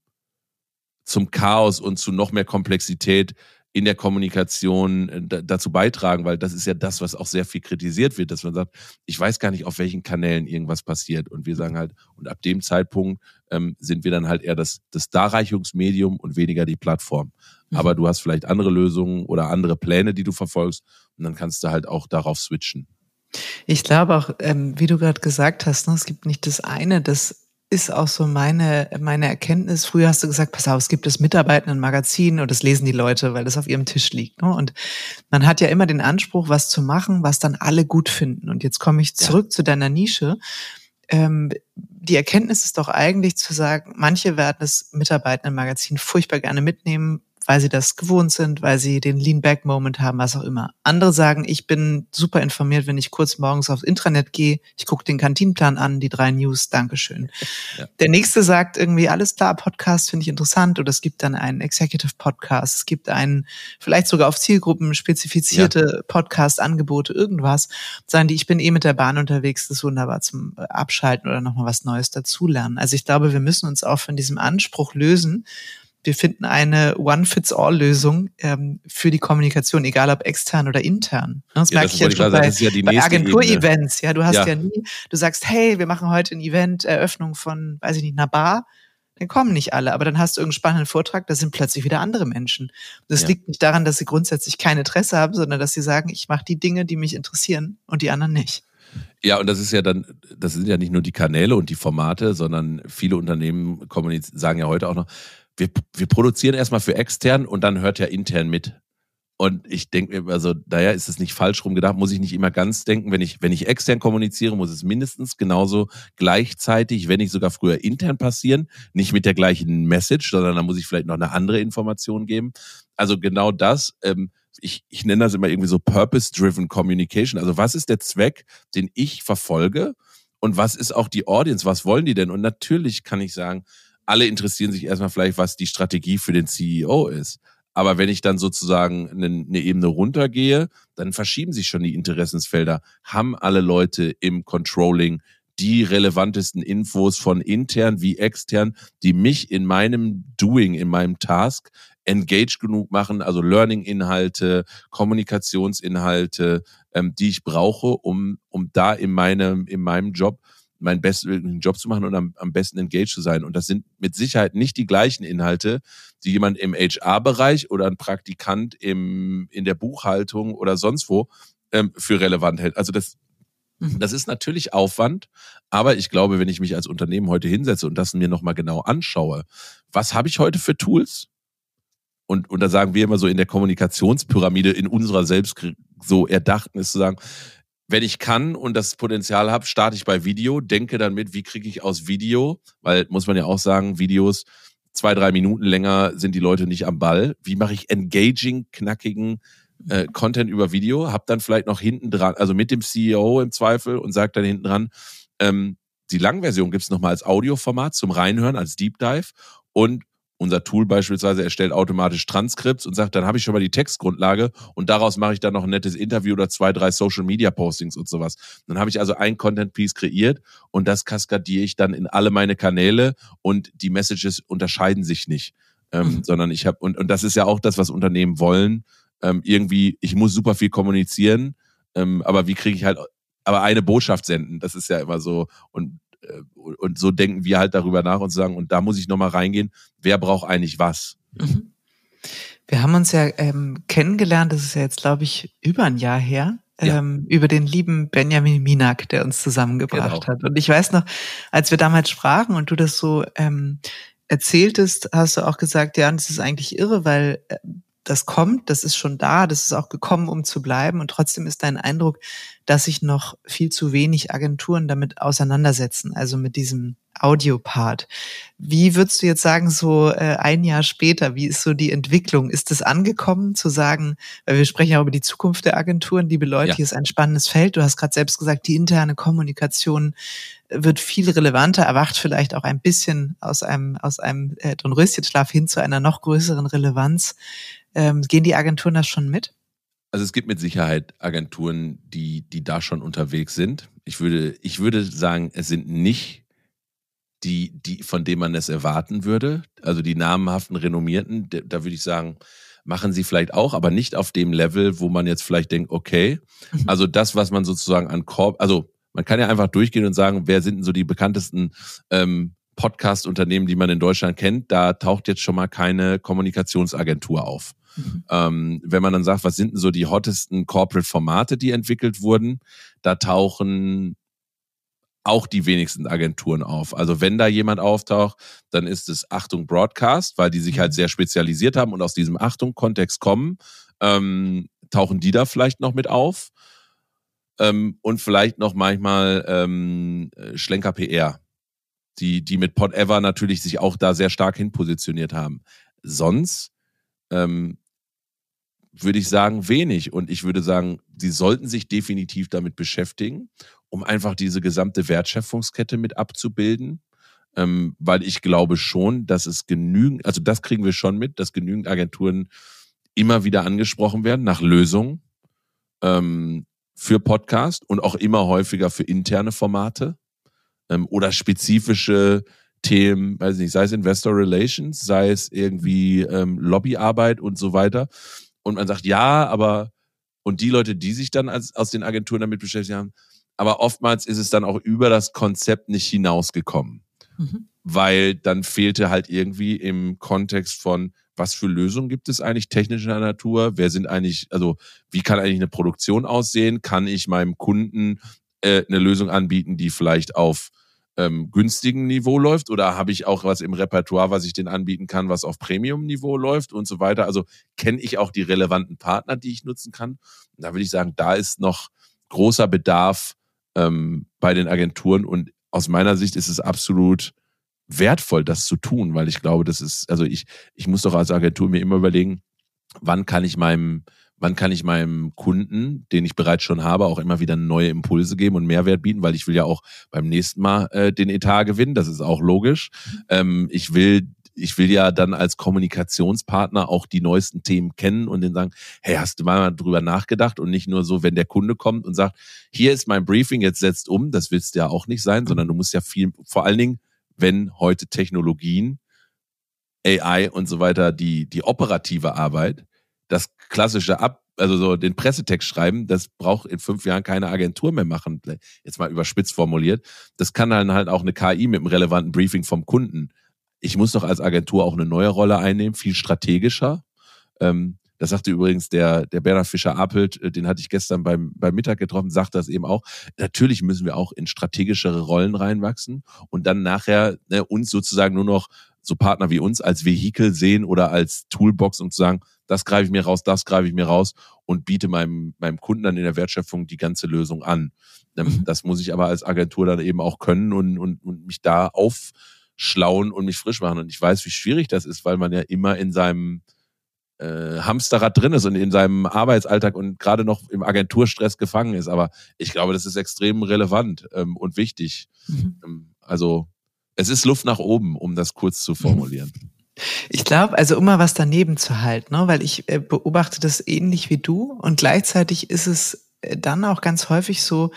zum Chaos und zu noch mehr Komplexität in der Kommunikation äh, dazu beitragen, weil das ist ja das, was auch sehr viel kritisiert wird, dass man sagt, ich weiß gar nicht, auf welchen Kanälen irgendwas passiert. Und wir sagen halt, und ab dem Zeitpunkt ähm, sind wir dann halt eher das, das Darreichungsmedium und weniger die Plattform. Mhm. Aber du hast vielleicht andere Lösungen oder andere Pläne, die du verfolgst, und dann kannst du halt auch darauf switchen. Ich glaube auch, ähm, wie du gerade gesagt hast, ne, es gibt nicht das eine, das ist auch so meine, meine Erkenntnis. Früher hast du gesagt, pass auf, es gibt das Mitarbeitendenmagazin und das lesen die Leute, weil das auf ihrem Tisch liegt. Ne? Und man hat ja immer den Anspruch, was zu machen, was dann alle gut finden. Und jetzt komme ich zurück ja. zu deiner Nische. Ähm, die Erkenntnis ist doch eigentlich zu sagen, manche werden das Mitarbeitendenmagazin furchtbar gerne mitnehmen, weil sie das gewohnt sind, weil sie den Lean-Back-Moment haben, was auch immer. Andere sagen, ich bin super informiert, wenn ich kurz morgens aufs Intranet gehe, ich gucke den Kantinplan an, die drei News, Dankeschön. Ja. Der nächste sagt irgendwie, alles klar, Podcast finde ich interessant oder es gibt dann einen Executive Podcast, es gibt einen vielleicht sogar auf Zielgruppen spezifizierte ja. Podcast-Angebote, irgendwas. Sagen die, ich bin eh mit der Bahn unterwegs, das ist wunderbar zum Abschalten oder nochmal was Neues dazulernen. Also ich glaube, wir müssen uns auch von diesem Anspruch lösen, wir finden eine One-Fits-All-Lösung ähm, für die Kommunikation, egal ob extern oder intern. Das ja, merke das ich ja schon bei, ja bei Agentur-Events. Ja, du hast ja. ja. nie, du sagst, hey, wir machen heute ein Event, Eröffnung von, weiß ich nicht, einer Bar. Dann kommen nicht alle, aber dann hast du irgendeinen spannenden Vortrag, da sind plötzlich wieder andere Menschen. Das ja. liegt nicht daran, dass sie grundsätzlich kein Interesse haben, sondern dass sie sagen, ich mache die Dinge, die mich interessieren und die anderen nicht. Ja, und das ist ja dann, das sind ja nicht nur die Kanäle und die Formate, sondern viele Unternehmen sagen ja heute auch noch, wir, wir produzieren erstmal für extern und dann hört ja intern mit. Und ich denke mir, also daher ist es nicht falsch rum gedacht, muss ich nicht immer ganz denken, wenn ich, wenn ich extern kommuniziere, muss es mindestens genauso gleichzeitig, wenn nicht sogar früher intern passieren, nicht mit der gleichen Message, sondern da muss ich vielleicht noch eine andere Information geben. Also genau das, ähm, ich, ich nenne das immer irgendwie so Purpose-Driven Communication. Also was ist der Zweck, den ich verfolge? Und was ist auch die Audience? Was wollen die denn? Und natürlich kann ich sagen, alle interessieren sich erstmal vielleicht, was die Strategie für den CEO ist. Aber wenn ich dann sozusagen eine, eine Ebene runtergehe, dann verschieben sich schon die Interessensfelder. Haben alle Leute im Controlling die relevantesten Infos von intern wie extern, die mich in meinem Doing, in meinem Task engaged genug machen, also Learning-Inhalte, Kommunikationsinhalte, ähm, die ich brauche, um, um da in meinem, in meinem Job meinen besten Job zu machen und am, am besten engaged zu sein. Und das sind mit Sicherheit nicht die gleichen Inhalte, die jemand im HR-Bereich oder ein Praktikant im, in der Buchhaltung oder sonst wo ähm, für relevant hält. Also das, mhm. das ist natürlich Aufwand, aber ich glaube, wenn ich mich als Unternehmen heute hinsetze und das mir nochmal genau anschaue, was habe ich heute für Tools? Und, und da sagen wir immer so in der Kommunikationspyramide in unserer selbst so erdachten ist zu sagen, wenn ich kann und das Potenzial habe, starte ich bei Video, denke dann mit, wie kriege ich aus Video, weil muss man ja auch sagen, Videos zwei, drei Minuten länger sind die Leute nicht am Ball. Wie mache ich engaging, knackigen äh, Content über Video? Hab dann vielleicht noch hinten dran, also mit dem CEO im Zweifel und sag dann hinten dran, ähm, die Langversion gibt's nochmal als Audioformat zum Reinhören, als Deep Dive und unser Tool beispielsweise erstellt automatisch Transkripts und sagt, dann habe ich schon mal die Textgrundlage und daraus mache ich dann noch ein nettes Interview oder zwei, drei Social Media Postings und sowas. Dann habe ich also ein Content Piece kreiert und das kaskadiere ich dann in alle meine Kanäle und die Messages unterscheiden sich nicht. Ähm, mhm. sondern ich habe, und, und das ist ja auch das, was Unternehmen wollen. Ähm, irgendwie, ich muss super viel kommunizieren, ähm, aber wie kriege ich halt aber eine Botschaft senden. Das ist ja immer so. Und und so denken wir halt darüber nach und sagen, und da muss ich nochmal reingehen, wer braucht eigentlich was? Mhm. Wir haben uns ja ähm, kennengelernt, das ist ja jetzt, glaube ich, über ein Jahr her, ja. ähm, über den lieben Benjamin Minak, der uns zusammengebracht genau. hat. Und ich weiß noch, als wir damals sprachen und du das so ähm, erzähltest, hast du auch gesagt, ja, das ist eigentlich irre, weil äh, das kommt, das ist schon da, das ist auch gekommen, um zu bleiben. Und trotzdem ist dein Eindruck, dass sich noch viel zu wenig Agenturen damit auseinandersetzen, also mit diesem Audio-Part. Wie würdest du jetzt sagen, so äh, ein Jahr später, wie ist so die Entwicklung? Ist es angekommen zu sagen, weil wir sprechen ja über die Zukunft der Agenturen, liebe Leute, ja. hier ist ein spannendes Feld. Du hast gerade selbst gesagt, die interne Kommunikation wird viel relevanter, erwacht vielleicht auch ein bisschen aus einem, aus einem äh, Dornröschenschlaf hin zu einer noch größeren Relevanz. Ähm, gehen die Agenturen das schon mit? Also es gibt mit Sicherheit Agenturen, die, die da schon unterwegs sind. Ich würde, ich würde sagen, es sind nicht die, die, von denen man es erwarten würde. Also die namhaften, renommierten, da würde ich sagen, machen sie vielleicht auch, aber nicht auf dem Level, wo man jetzt vielleicht denkt, okay, mhm. also das, was man sozusagen an Korb, also man kann ja einfach durchgehen und sagen, wer sind denn so die bekanntesten ähm, Podcast-Unternehmen, die man in Deutschland kennt? Da taucht jetzt schon mal keine Kommunikationsagentur auf. Mhm. Ähm, wenn man dann sagt, was sind denn so die hottesten Corporate-Formate, die entwickelt wurden, da tauchen auch die wenigsten Agenturen auf. Also wenn da jemand auftaucht, dann ist es Achtung Broadcast, weil die sich halt mhm. sehr spezialisiert haben und aus diesem Achtung-Kontext kommen, ähm, tauchen die da vielleicht noch mit auf. Ähm, und vielleicht noch manchmal ähm, Schlenker PR, die, die mit Ever natürlich sich auch da sehr stark hinpositioniert haben. Sonst ähm, würde ich sagen, wenig. Und ich würde sagen, sie sollten sich definitiv damit beschäftigen, um einfach diese gesamte Wertschöpfungskette mit abzubilden. Ähm, weil ich glaube schon, dass es genügend, also das kriegen wir schon mit, dass genügend Agenturen immer wieder angesprochen werden nach Lösungen ähm, für Podcast und auch immer häufiger für interne Formate ähm, oder spezifische Themen, weiß nicht, sei es Investor Relations, sei es irgendwie ähm, Lobbyarbeit und so weiter. Und man sagt, ja, aber, und die Leute, die sich dann als, aus den Agenturen damit beschäftigt haben, aber oftmals ist es dann auch über das Konzept nicht hinausgekommen. Mhm. Weil dann fehlte halt irgendwie im Kontext von, was für Lösungen gibt es eigentlich technischer Natur? Wer sind eigentlich, also wie kann eigentlich eine Produktion aussehen? Kann ich meinem Kunden äh, eine Lösung anbieten, die vielleicht auf ähm, günstigen Niveau läuft oder habe ich auch was im Repertoire, was ich den anbieten kann, was auf Premium-Niveau läuft und so weiter. Also kenne ich auch die relevanten Partner, die ich nutzen kann. Und da würde ich sagen, da ist noch großer Bedarf ähm, bei den Agenturen und aus meiner Sicht ist es absolut wertvoll, das zu tun, weil ich glaube, das ist, also ich, ich muss doch als Agentur mir immer überlegen, wann kann ich meinem wann kann ich meinem Kunden, den ich bereits schon habe, auch immer wieder neue Impulse geben und Mehrwert bieten, weil ich will ja auch beim nächsten Mal äh, den Etat gewinnen, das ist auch logisch. Mhm. Ähm, ich will ich will ja dann als Kommunikationspartner auch die neuesten Themen kennen und denen sagen, hey, hast du mal drüber nachgedacht und nicht nur so, wenn der Kunde kommt und sagt, hier ist mein Briefing, jetzt setzt um, das willst du ja auch nicht sein, sondern du musst ja viel, vor allen Dingen, wenn heute Technologien, AI und so weiter, die, die operative Arbeit das klassische Ab, also so den Pressetext schreiben, das braucht in fünf Jahren keine Agentur mehr machen. Jetzt mal überspitzt formuliert. Das kann dann halt auch eine KI mit einem relevanten Briefing vom Kunden. Ich muss doch als Agentur auch eine neue Rolle einnehmen, viel strategischer. Ähm, das sagte übrigens der, der Bernhard Fischer-Apelt, äh, den hatte ich gestern beim, beim Mittag getroffen, sagt das eben auch. Natürlich müssen wir auch in strategischere Rollen reinwachsen und dann nachher ne, uns sozusagen nur noch so Partner wie uns als Vehikel sehen oder als Toolbox, um zu sagen, das greife ich mir raus, das greife ich mir raus und biete meinem, meinem Kunden dann in der Wertschöpfung die ganze Lösung an. Ähm, mhm. Das muss ich aber als Agentur dann eben auch können und, und, und mich da aufschlauen und mich frisch machen. Und ich weiß, wie schwierig das ist, weil man ja immer in seinem äh, Hamsterrad drin ist und in seinem Arbeitsalltag und gerade noch im Agenturstress gefangen ist. Aber ich glaube, das ist extrem relevant ähm, und wichtig. Mhm. Ähm, also es ist Luft nach oben, um das kurz zu formulieren. Ich glaube, also um mal was daneben zu halten, ne, weil ich äh, beobachte das ähnlich wie du und gleichzeitig ist es dann auch ganz häufig so,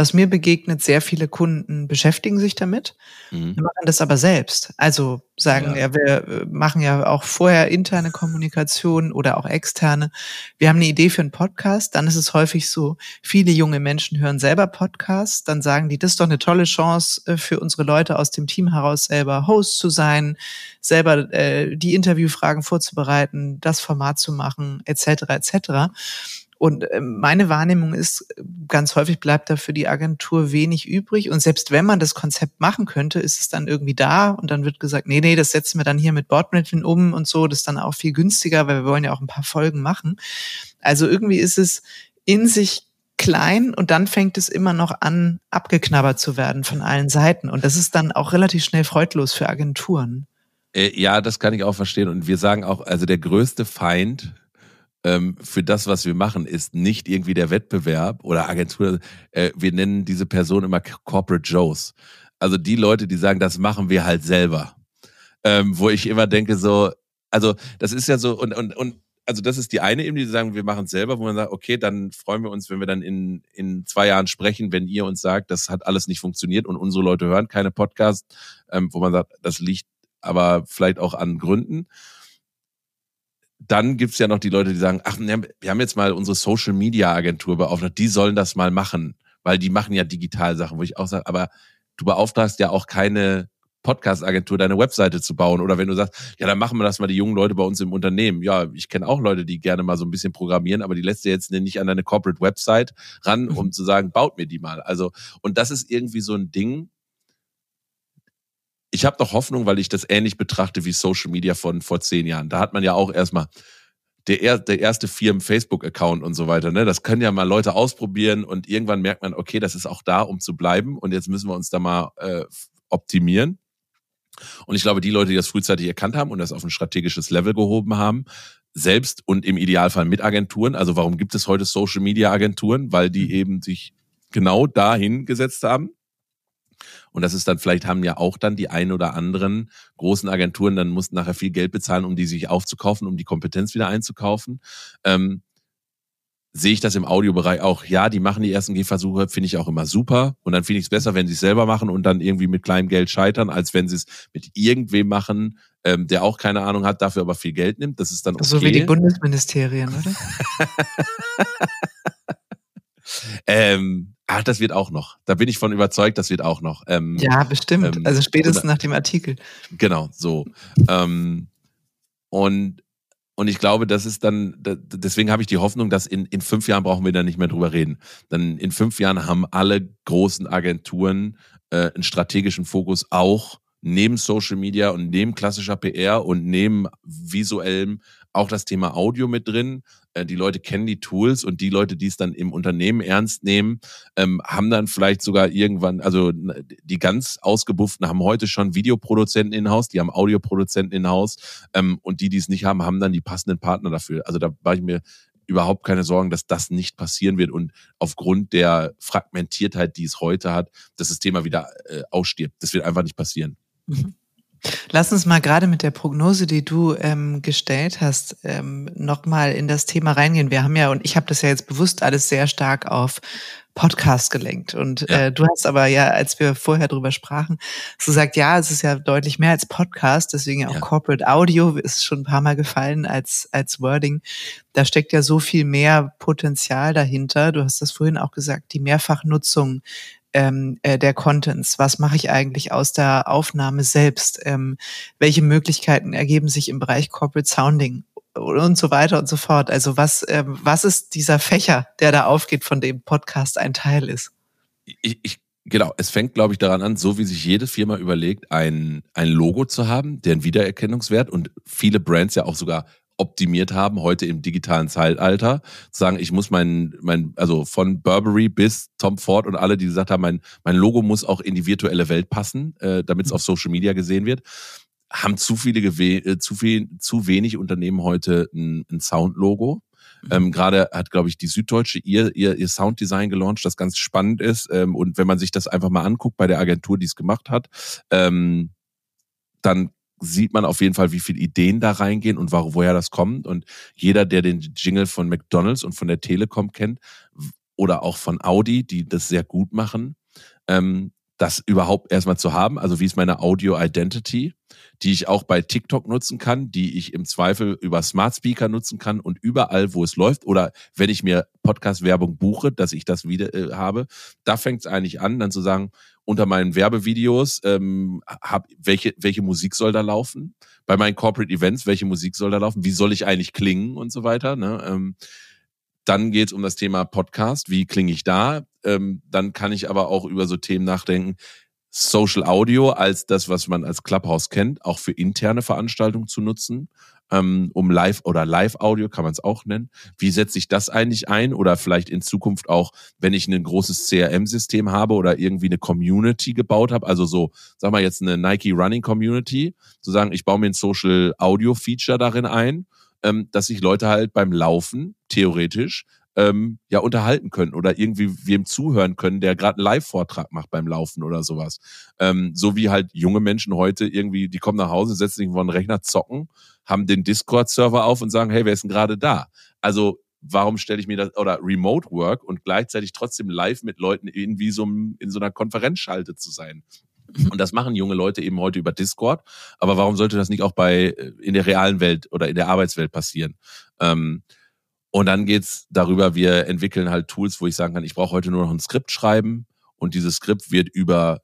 was mir begegnet, sehr viele Kunden beschäftigen sich damit, mhm. machen das aber selbst. Also sagen, ja. ja. wir äh, machen ja auch vorher interne Kommunikation oder auch externe. Wir haben eine Idee für einen Podcast, dann ist es häufig so, viele junge Menschen hören selber Podcasts, dann sagen die, das ist doch eine tolle Chance äh, für unsere Leute aus dem Team heraus selber Host zu sein, selber äh, die Interviewfragen vorzubereiten, das Format zu machen, etc. etc. Und ähm, meine Wahrnehmung ist, ganz häufig bleibt da für die Agentur wenig übrig. Und selbst wenn man das Konzept machen könnte, ist es dann irgendwie da und dann wird gesagt, nee, nee, das setzen wir dann hier mit Bordmanagement um und so. Das ist dann auch viel günstiger, weil wir wollen ja auch ein paar Folgen machen. Also irgendwie ist es in sich klein und dann fängt es immer noch an, abgeknabbert zu werden von allen Seiten. Und das ist dann auch relativ schnell freudlos für Agenturen. Äh, ja, das kann ich auch verstehen. Und wir sagen auch, also der größte Feind ähm, für das, was wir machen, ist nicht irgendwie der Wettbewerb oder Agentur. Äh, wir nennen diese Person immer Corporate Joes. Also die Leute, die sagen, das machen wir halt selber. Ähm, wo ich immer denke, so, also das ist ja so, und, und, und also das ist die eine eben, die sagen, wir machen es selber, wo man sagt, okay, dann freuen wir uns, wenn wir dann in, in zwei Jahren sprechen, wenn ihr uns sagt, das hat alles nicht funktioniert und unsere Leute hören keine Podcasts, ähm, wo man sagt, das liegt aber vielleicht auch an Gründen dann gibt's ja noch die Leute, die sagen, ach, wir haben jetzt mal unsere Social Media Agentur beauftragt, die sollen das mal machen, weil die machen ja digital Sachen, wo ich auch sage, aber du beauftragst ja auch keine Podcast-Agentur deine Webseite zu bauen. Oder wenn du sagst, ja, dann machen wir das mal die jungen Leute bei uns im Unternehmen. Ja, ich kenne auch Leute, die gerne mal so ein bisschen programmieren, aber die lässt du jetzt nicht an deine Corporate Website ran, um mhm. zu sagen, baut mir die mal. Also, und das ist irgendwie so ein Ding. Ich habe doch Hoffnung, weil ich das ähnlich betrachte wie Social Media von vor zehn Jahren. Da hat man ja auch erstmal der, der erste Firmen-Facebook-Account und so weiter. Ne? Das können ja mal Leute ausprobieren und irgendwann merkt man, okay, das ist auch da, um zu bleiben und jetzt müssen wir uns da mal äh, optimieren. Und ich glaube, die Leute, die das frühzeitig erkannt haben und das auf ein strategisches Level gehoben haben, selbst und im Idealfall mit Agenturen. Also warum gibt es heute Social Media Agenturen? Weil die mhm. eben sich genau dahin gesetzt haben. Und das ist dann, vielleicht haben ja auch dann die ein oder anderen großen Agenturen dann mussten nachher viel Geld bezahlen, um die sich aufzukaufen, um die Kompetenz wieder einzukaufen. Ähm, sehe ich das im Audiobereich auch. Ja, die machen die ersten Gehversuche, finde ich auch immer super. Und dann finde ich es besser, wenn sie es selber machen und dann irgendwie mit kleinem Geld scheitern, als wenn sie es mit irgendwem machen, ähm, der auch keine Ahnung hat, dafür aber viel Geld nimmt. Das ist dann okay. So wie die Bundesministerien, oder? ähm, ah, das wird auch noch. Da bin ich von überzeugt, das wird auch noch. Ähm, ja, bestimmt. Ähm, also spätestens nach dem Artikel. Genau, so. Ähm, und und ich glaube, das ist dann, deswegen habe ich die Hoffnung, dass in, in fünf Jahren brauchen wir da nicht mehr drüber reden. Dann in fünf Jahren haben alle großen Agenturen äh, einen strategischen Fokus auch neben Social Media und neben klassischer PR und neben visuellem auch das Thema Audio mit drin. Äh, die Leute kennen die Tools und die Leute, die es dann im Unternehmen ernst nehmen, ähm, haben dann vielleicht sogar irgendwann, also die ganz ausgebufften haben heute schon Videoproduzenten in-house, die haben Audioproduzenten in-house ähm, und die, die es nicht haben, haben dann die passenden Partner dafür. Also da war ich mir überhaupt keine Sorgen, dass das nicht passieren wird und aufgrund der Fragmentiertheit, die es heute hat, dass das Thema wieder äh, ausstirbt. Das wird einfach nicht passieren. Mhm. Lass uns mal gerade mit der Prognose, die du ähm, gestellt hast, ähm, nochmal in das Thema reingehen. Wir haben ja, und ich habe das ja jetzt bewusst alles sehr stark auf Podcast gelenkt. Und ja. äh, du hast aber ja, als wir vorher drüber sprachen, so gesagt, ja, es ist ja deutlich mehr als Podcast, deswegen ja auch ja. Corporate Audio ist schon ein paar Mal gefallen als, als Wording. Da steckt ja so viel mehr Potenzial dahinter. Du hast das vorhin auch gesagt, die Mehrfachnutzung ähm, äh, der Contents? Was mache ich eigentlich aus der Aufnahme selbst? Ähm, welche Möglichkeiten ergeben sich im Bereich Corporate Sounding? und so weiter und so fort. Also was, ähm, was ist dieser Fächer, der da aufgeht, von dem Podcast ein Teil ist? Ich, ich Genau, es fängt, glaube ich, daran an, so wie sich jede Firma überlegt, ein, ein Logo zu haben, deren Wiedererkennungswert und viele Brands ja auch sogar optimiert haben, heute im digitalen Zeitalter. Zu sagen, ich muss mein, mein, also von Burberry bis Tom Ford und alle, die gesagt haben, mein, mein Logo muss auch in die virtuelle Welt passen, äh, damit es auf Social Media gesehen wird. Haben zu viele, äh, zu viel, zu wenig Unternehmen heute ein, ein Sound-Logo. Mhm. Ähm, Gerade hat, glaube ich, die Süddeutsche ihr, ihr, ihr Sounddesign gelauncht, das ganz spannend ist. Ähm, und wenn man sich das einfach mal anguckt bei der Agentur, die es gemacht hat, ähm, dann sieht man auf jeden Fall, wie viele Ideen da reingehen und woher das kommt. Und jeder, der den Jingle von McDonalds und von der Telekom kennt oder auch von Audi, die das sehr gut machen, ähm, das überhaupt erstmal zu haben. Also wie ist meine Audio Identity, die ich auch bei TikTok nutzen kann, die ich im Zweifel über Smart Speaker nutzen kann und überall, wo es läuft oder wenn ich mir Podcast-Werbung buche, dass ich das wieder äh, habe. Da fängt es eigentlich an, dann zu sagen, unter meinen Werbevideos, ähm, hab, welche, welche Musik soll da laufen? Bei meinen Corporate Events, welche Musik soll da laufen? Wie soll ich eigentlich klingen und so weiter? Ne? Ähm, dann geht es um das Thema Podcast. Wie klinge ich da? Ähm, dann kann ich aber auch über so Themen nachdenken. Social Audio als das, was man als Clubhouse kennt, auch für interne Veranstaltungen zu nutzen, ähm, um Live oder Live-Audio kann man es auch nennen. Wie setze ich das eigentlich ein? Oder vielleicht in Zukunft auch, wenn ich ein großes CRM-System habe oder irgendwie eine Community gebaut habe, also so, sag mal jetzt eine Nike Running Community, zu sagen, ich baue mir ein Social Audio Feature darin ein, ähm, dass sich Leute halt beim Laufen theoretisch ähm, ja unterhalten können oder irgendwie wem zuhören können, der gerade einen Live-Vortrag macht beim Laufen oder sowas. Ähm, so wie halt junge Menschen heute irgendwie, die kommen nach Hause, setzen sich vor den Rechner, zocken, haben den Discord-Server auf und sagen, hey, wer ist denn gerade da? Also warum stelle ich mir das oder Remote Work und gleichzeitig trotzdem live mit Leuten in wie so in so einer Konferenzschalte zu sein? Und das machen junge Leute eben heute über Discord. Aber warum sollte das nicht auch bei äh, in der realen Welt oder in der Arbeitswelt passieren? Ähm, und dann geht's darüber, wir entwickeln halt Tools, wo ich sagen kann, ich brauche heute nur noch ein Skript schreiben und dieses Skript wird über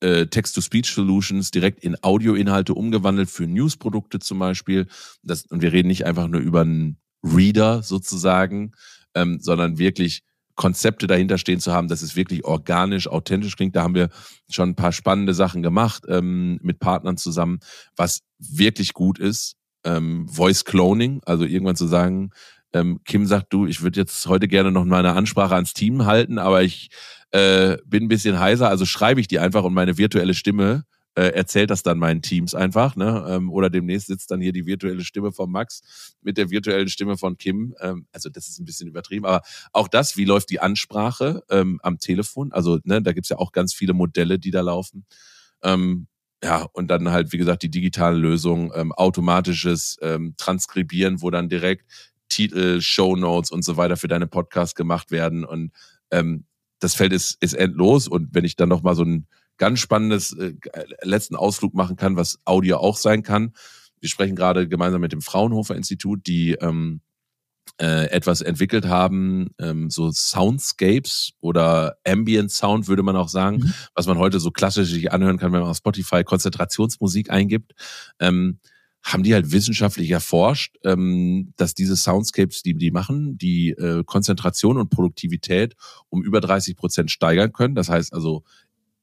äh, Text-to-Speech-Solutions direkt in Audioinhalte umgewandelt für News-Produkte zum Beispiel. Das, und wir reden nicht einfach nur über einen Reader sozusagen, ähm, sondern wirklich Konzepte dahinter stehen zu haben, dass es wirklich organisch, authentisch klingt. Da haben wir schon ein paar spannende Sachen gemacht ähm, mit Partnern zusammen, was wirklich gut ist. Ähm, Voice Cloning, also irgendwann zu sagen, ähm, Kim sagt, du, ich würde jetzt heute gerne noch mal Ansprache ans Team halten, aber ich äh, bin ein bisschen heiser, also schreibe ich die einfach und meine virtuelle Stimme äh, erzählt das dann meinen Teams einfach, ne? Ähm, oder demnächst sitzt dann hier die virtuelle Stimme von Max mit der virtuellen Stimme von Kim. Ähm, also das ist ein bisschen übertrieben, aber auch das, wie läuft die Ansprache ähm, am Telefon? Also ne, da gibt's ja auch ganz viele Modelle, die da laufen. Ähm, ja, und dann halt, wie gesagt, die digitale Lösung, ähm, automatisches ähm, Transkribieren, wo dann direkt Titel, Show Notes und so weiter für deine Podcasts gemacht werden. Und ähm, das Feld ist, ist endlos. Und wenn ich dann noch mal so ein ganz spannendes äh, letzten Ausflug machen kann, was Audio auch sein kann. Wir sprechen gerade gemeinsam mit dem Fraunhofer Institut, die ähm, äh, etwas entwickelt haben, ähm, so Soundscapes oder Ambient Sound würde man auch sagen, mhm. was man heute so klassisch sich anhören kann, wenn man auf Spotify Konzentrationsmusik eingibt. Ähm, haben die halt wissenschaftlich erforscht, ähm, dass diese Soundscapes, die die machen, die äh, Konzentration und Produktivität um über 30 Prozent steigern können. Das heißt also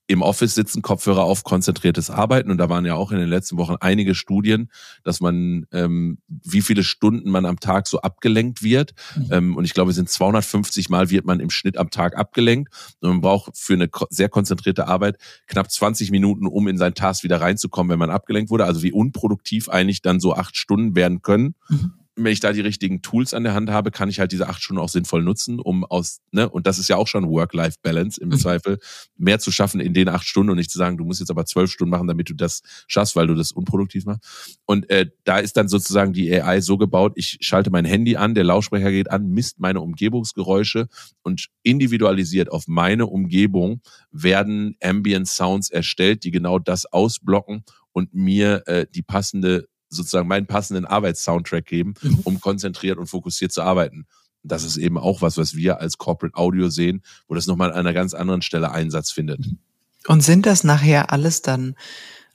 im Office sitzen, Kopfhörer auf, konzentriertes Arbeiten. Und da waren ja auch in den letzten Wochen einige Studien, dass man, ähm, wie viele Stunden man am Tag so abgelenkt wird. Mhm. Ähm, und ich glaube, es sind 250 Mal wird man im Schnitt am Tag abgelenkt. Und man braucht für eine sehr konzentrierte Arbeit knapp 20 Minuten, um in sein Task wieder reinzukommen, wenn man abgelenkt wurde. Also wie unproduktiv eigentlich dann so acht Stunden werden können. Mhm wenn ich da die richtigen Tools an der Hand habe, kann ich halt diese acht Stunden auch sinnvoll nutzen, um aus, ne, und das ist ja auch schon Work-Life-Balance im mhm. Zweifel, mehr zu schaffen in den acht Stunden und nicht zu sagen, du musst jetzt aber zwölf Stunden machen, damit du das schaffst, weil du das unproduktiv machst. Und äh, da ist dann sozusagen die AI so gebaut, ich schalte mein Handy an, der Lautsprecher geht an, misst meine Umgebungsgeräusche und individualisiert auf meine Umgebung werden Ambient Sounds erstellt, die genau das ausblocken und mir äh, die passende sozusagen meinen passenden Arbeitssoundtrack geben, mhm. um konzentriert und fokussiert zu arbeiten. Das ist eben auch was, was wir als Corporate Audio sehen, wo das nochmal an einer ganz anderen Stelle Einsatz findet. Und sind das nachher alles dann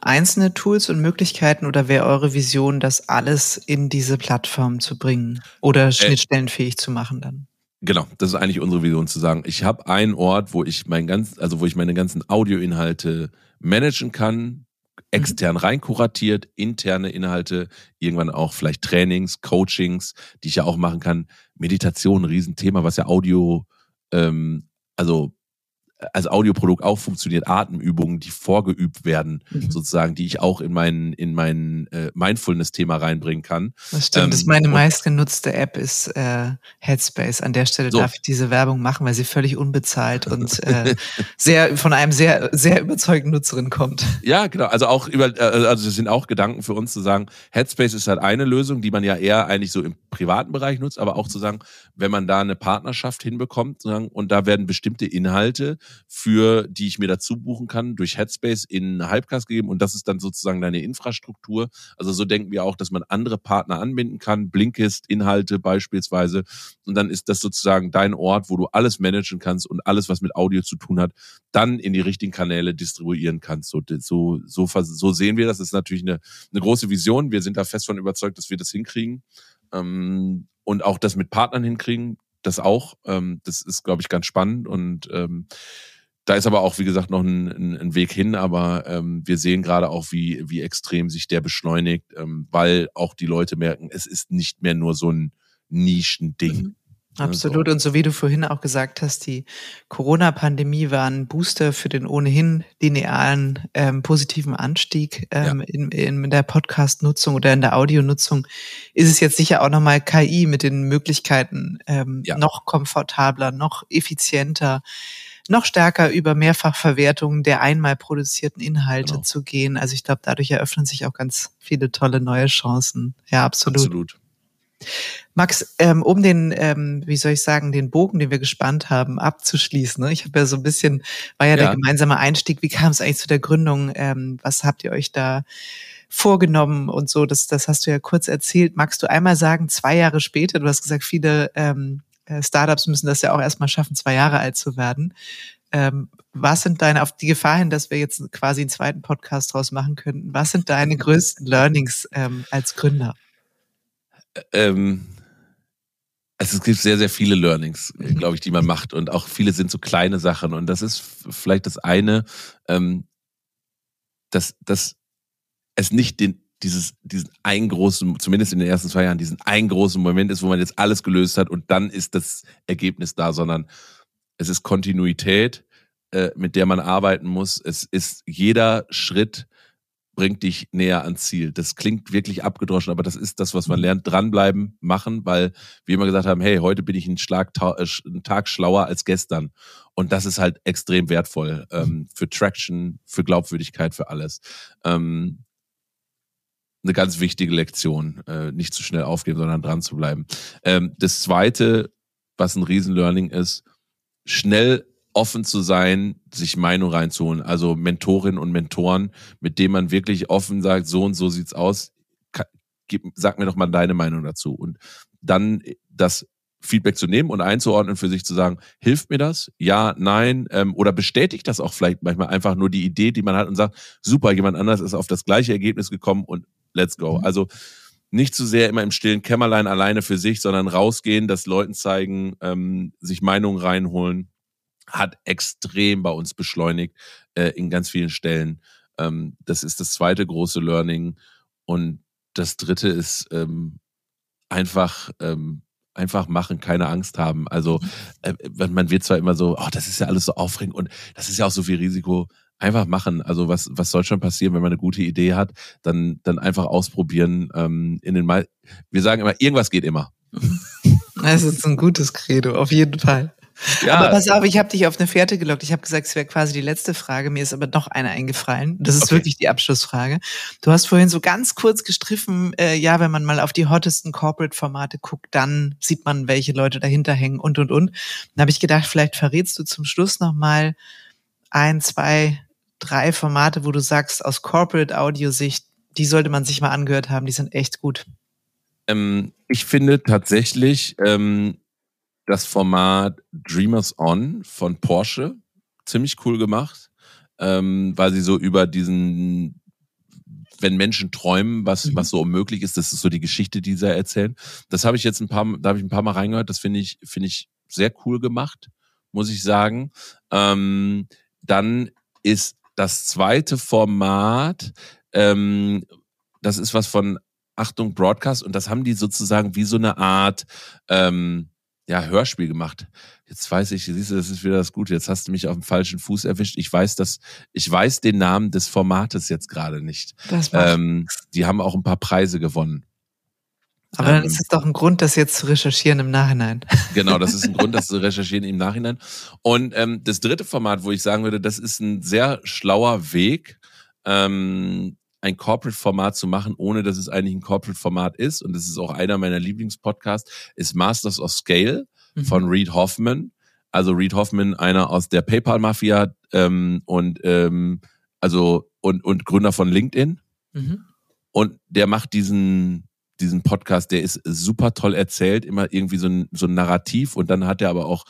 einzelne Tools und Möglichkeiten oder wäre eure Vision, das alles in diese Plattform zu bringen oder äh, schnittstellenfähig äh, zu machen dann? Genau, das ist eigentlich unsere Vision zu sagen. Ich habe einen Ort, wo ich mein ganz, also wo ich meine ganzen Audioinhalte managen kann, extern mhm. reinkuratiert, interne Inhalte, irgendwann auch vielleicht Trainings, Coachings, die ich ja auch machen kann. Meditation, ein Riesenthema, was ja Audio, ähm, also als Audioprodukt auch funktioniert, Atemübungen, die vorgeübt werden, mhm. sozusagen, die ich auch in mein, in mein äh, Mindfulness-Thema reinbringen kann. Das stimmt. Ähm, das meine meistgenutzte App ist äh, Headspace. An der Stelle so. darf ich diese Werbung machen, weil sie völlig unbezahlt und äh, sehr von einem sehr, sehr überzeugten Nutzerin kommt. Ja, genau. Also auch über, äh, also das sind auch Gedanken für uns zu sagen, Headspace ist halt eine Lösung, die man ja eher eigentlich so im privaten Bereich nutzt, aber auch zu sagen, wenn man da eine Partnerschaft hinbekommt, sagen, und da werden bestimmte Inhalte für die ich mir dazu buchen kann, durch Headspace in Hypecast gegeben und das ist dann sozusagen deine Infrastruktur. Also so denken wir auch, dass man andere Partner anbinden kann, Blinkist, Inhalte beispielsweise und dann ist das sozusagen dein Ort, wo du alles managen kannst und alles, was mit Audio zu tun hat, dann in die richtigen Kanäle distribuieren kannst. So, so, so, so sehen wir das. Das ist natürlich eine, eine große Vision. Wir sind da fest von überzeugt, dass wir das hinkriegen. Ähm, und auch das mit Partnern hinkriegen das auch. Ähm, das ist, glaube ich, ganz spannend und ähm, da ist aber auch, wie gesagt, noch ein, ein, ein Weg hin, aber ähm, wir sehen gerade auch, wie, wie extrem sich der beschleunigt, ähm, weil auch die Leute merken, es ist nicht mehr nur so ein Nischending. Mhm. Absolut. Und so wie du vorhin auch gesagt hast, die Corona-Pandemie war ein Booster für den ohnehin linearen ähm, positiven Anstieg ähm, ja. in, in der Podcast-Nutzung oder in der Audionutzung. Ist es jetzt sicher auch nochmal KI mit den Möglichkeiten ähm, ja. noch komfortabler, noch effizienter, noch stärker über Mehrfachverwertung der einmal produzierten Inhalte genau. zu gehen. Also ich glaube, dadurch eröffnen sich auch ganz viele tolle neue Chancen. Ja, absolut. Absolut. Max, ähm, um den, ähm, wie soll ich sagen, den Bogen, den wir gespannt haben, abzuschließen. Ne? Ich habe ja so ein bisschen, war ja, ja, der gemeinsame Einstieg. Wie kam es eigentlich zu der Gründung? Ähm, was habt ihr euch da vorgenommen und so? Das, das hast du ja kurz erzählt. Magst du einmal sagen, zwei Jahre später, du hast gesagt, viele ähm, äh, Startups müssen das ja auch erstmal schaffen, zwei Jahre alt zu werden. ähm, was sind deine, auf die Gefahr hin, dass wir jetzt quasi einen zweiten Podcast draus machen könnten, was sind deine größten Learnings ähm, als Gründer? Ähm, also es gibt sehr, sehr viele Learnings, mhm. glaube ich, die man macht. Und auch viele sind so kleine Sachen. Und das ist vielleicht das eine, ähm, dass, dass es nicht den, dieses, diesen einen großen, zumindest in den ersten zwei Jahren, diesen einen großen Moment ist, wo man jetzt alles gelöst hat und dann ist das Ergebnis da, sondern es ist Kontinuität, äh, mit der man arbeiten muss. Es ist jeder Schritt bringt dich näher ans Ziel. Das klingt wirklich abgedroschen, aber das ist das, was man lernt. Dranbleiben, machen, weil wir immer gesagt haben, hey, heute bin ich einen, Schlag, äh, einen Tag schlauer als gestern. Und das ist halt extrem wertvoll ähm, für Traction, für Glaubwürdigkeit, für alles. Ähm, eine ganz wichtige Lektion, äh, nicht zu schnell aufgeben, sondern dran zu bleiben. Ähm, das zweite, was ein Riesenlearning ist, schnell offen zu sein, sich Meinung reinzuholen. Also Mentorinnen und Mentoren, mit denen man wirklich offen sagt, so und so sieht's aus. Sag mir doch mal deine Meinung dazu. Und dann das Feedback zu nehmen und einzuordnen für sich zu sagen, hilft mir das? Ja, nein, ähm, oder bestätigt das auch vielleicht manchmal einfach nur die Idee, die man hat und sagt, super, jemand anders ist auf das gleiche Ergebnis gekommen und let's go. Mhm. Also nicht zu sehr immer im stillen Kämmerlein alleine für sich, sondern rausgehen, das Leuten zeigen, ähm, sich Meinungen reinholen hat extrem bei uns beschleunigt äh, in ganz vielen Stellen. Ähm, das ist das zweite große Learning. Und das dritte ist ähm, einfach, ähm, einfach machen, keine Angst haben. Also äh, man wird zwar immer so, oh, das ist ja alles so aufregend und das ist ja auch so viel Risiko. Einfach machen. Also was, was soll schon passieren, wenn man eine gute Idee hat, dann, dann einfach ausprobieren. Ähm, in den Mal Wir sagen immer, irgendwas geht immer. Das ist ein gutes Credo, auf jeden Fall. Ja. Aber pass auf, ich habe dich auf eine Fährte gelockt. Ich habe gesagt, es wäre quasi die letzte Frage. Mir ist aber noch eine eingefallen. Das ist okay. wirklich die Abschlussfrage. Du hast vorhin so ganz kurz gestriffen, äh, ja, wenn man mal auf die hottesten Corporate-Formate guckt, dann sieht man, welche Leute dahinter hängen und, und, und. Dann habe ich gedacht, vielleicht verrätst du zum Schluss noch mal ein, zwei, drei Formate, wo du sagst, aus Corporate-Audio-Sicht, die sollte man sich mal angehört haben, die sind echt gut. Ähm, ich finde tatsächlich, ähm, das Format Dreamers On von Porsche. Ziemlich cool gemacht, ähm, weil sie so über diesen, wenn Menschen träumen, was, mhm. was so unmöglich ist, das ist so die Geschichte, die sie erzählen. Das habe ich jetzt ein paar, da habe ich ein paar Mal reingehört. Das finde ich, finde ich sehr cool gemacht, muss ich sagen. Ähm, dann ist das zweite Format, ähm, das ist was von Achtung Broadcast und das haben die sozusagen wie so eine Art ähm, ja, Hörspiel gemacht. Jetzt weiß ich, siehst du, das ist wieder das Gute. Jetzt hast du mich auf dem falschen Fuß erwischt. Ich weiß das, ich weiß den Namen des Formates jetzt gerade nicht. Das ähm, die haben auch ein paar Preise gewonnen. Aber dann ähm, ist es doch ein Grund, das jetzt zu recherchieren im Nachhinein. Genau, das ist ein Grund, das zu recherchieren im Nachhinein. Und ähm, das dritte Format, wo ich sagen würde, das ist ein sehr schlauer Weg, ähm, ein Corporate-Format zu machen, ohne dass es eigentlich ein Corporate-Format ist. Und das ist auch einer meiner Lieblingspodcasts, ist Masters of Scale mhm. von Reed Hoffman. Also Reed Hoffman, einer aus der PayPal-Mafia ähm, und ähm, also und, und Gründer von LinkedIn. Mhm. Und der macht diesen diesen Podcast, der ist super toll erzählt, immer irgendwie so ein, so ein Narrativ und dann hat er aber auch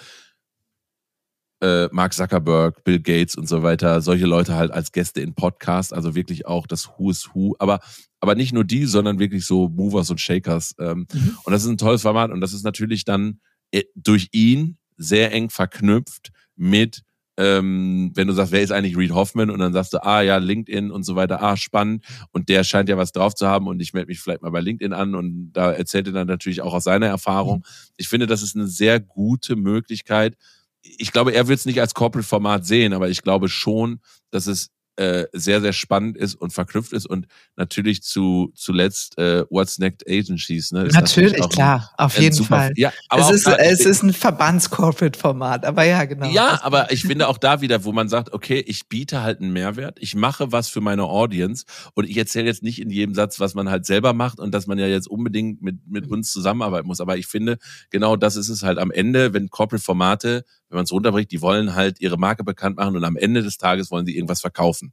äh, Mark Zuckerberg, Bill Gates und so weiter, solche Leute halt als Gäste in Podcast, also wirklich auch das Who is Who, aber, aber nicht nur die, sondern wirklich so Movers und Shakers. Ähm, mhm. Und das ist ein tolles Format und das ist natürlich dann äh, durch ihn sehr eng verknüpft mit ähm, wenn du sagst, wer ist eigentlich Reed Hoffman und dann sagst du, ah ja, LinkedIn und so weiter, ah, spannend und der scheint ja was drauf zu haben und ich melde mich vielleicht mal bei LinkedIn an und da erzählt er dann natürlich auch aus seiner Erfahrung. Mhm. Ich finde, das ist eine sehr gute Möglichkeit, ich glaube, er wird es nicht als Corporate-Format sehen, aber ich glaube schon, dass es äh, sehr, sehr spannend ist und verknüpft ist und natürlich zu zuletzt äh, What's Next Agencies. Ne, natürlich, natürlich klar, ein, auf jeden Fall. Ja, aber es, ist, da, es ist ein Verbands-Corporate-Format, aber ja, genau. Ja, aber ich finde auch da wieder, wo man sagt, okay, ich biete halt einen Mehrwert, ich mache was für meine Audience und ich erzähle jetzt nicht in jedem Satz, was man halt selber macht und dass man ja jetzt unbedingt mit, mit mhm. uns zusammenarbeiten muss. Aber ich finde, genau das ist es halt am Ende, wenn Corporate-Formate wenn man es runterbricht, die wollen halt ihre Marke bekannt machen und am Ende des Tages wollen sie irgendwas verkaufen.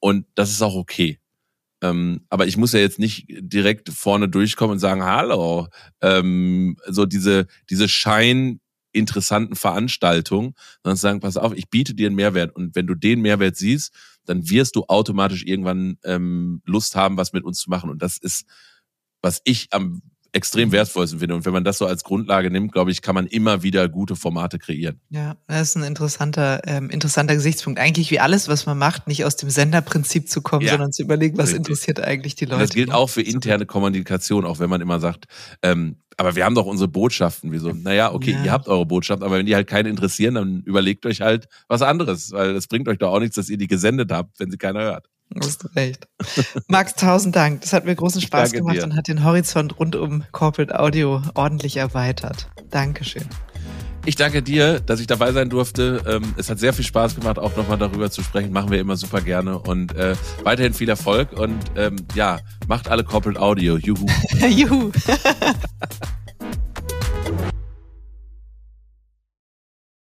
Und das ist auch okay. Ähm, aber ich muss ja jetzt nicht direkt vorne durchkommen und sagen, hallo, ähm, so diese, diese Schein, interessanten Veranstaltung, sondern sagen, pass auf, ich biete dir einen Mehrwert und wenn du den Mehrwert siehst, dann wirst du automatisch irgendwann ähm, Lust haben, was mit uns zu machen. Und das ist, was ich am extrem wertvollsten finde. Und wenn man das so als Grundlage nimmt, glaube ich, kann man immer wieder gute Formate kreieren. Ja, das ist ein interessanter, ähm, interessanter Gesichtspunkt. Eigentlich wie alles, was man macht, nicht aus dem Senderprinzip zu kommen, ja. sondern zu überlegen, was Richtig. interessiert eigentlich die Leute. Und das gilt auch für interne Kommunikation, auch wenn man immer sagt, ähm, aber wir haben doch unsere Botschaften. Wieso? Naja, okay, ja. ihr habt eure Botschaften, aber wenn die halt keinen interessieren, dann überlegt euch halt was anderes, weil es bringt euch doch auch nichts, dass ihr die gesendet habt, wenn sie keiner hört. Du hast recht. Max, tausend Dank. Das hat mir großen Spaß gemacht dir. und hat den Horizont rund um Corporate Audio ordentlich erweitert. Dankeschön. Ich danke dir, dass ich dabei sein durfte. Ähm, es hat sehr viel Spaß gemacht, auch nochmal darüber zu sprechen. Machen wir immer super gerne. Und äh, weiterhin viel Erfolg. Und ähm, ja, macht alle Corporate Audio. Juhu. Juhu.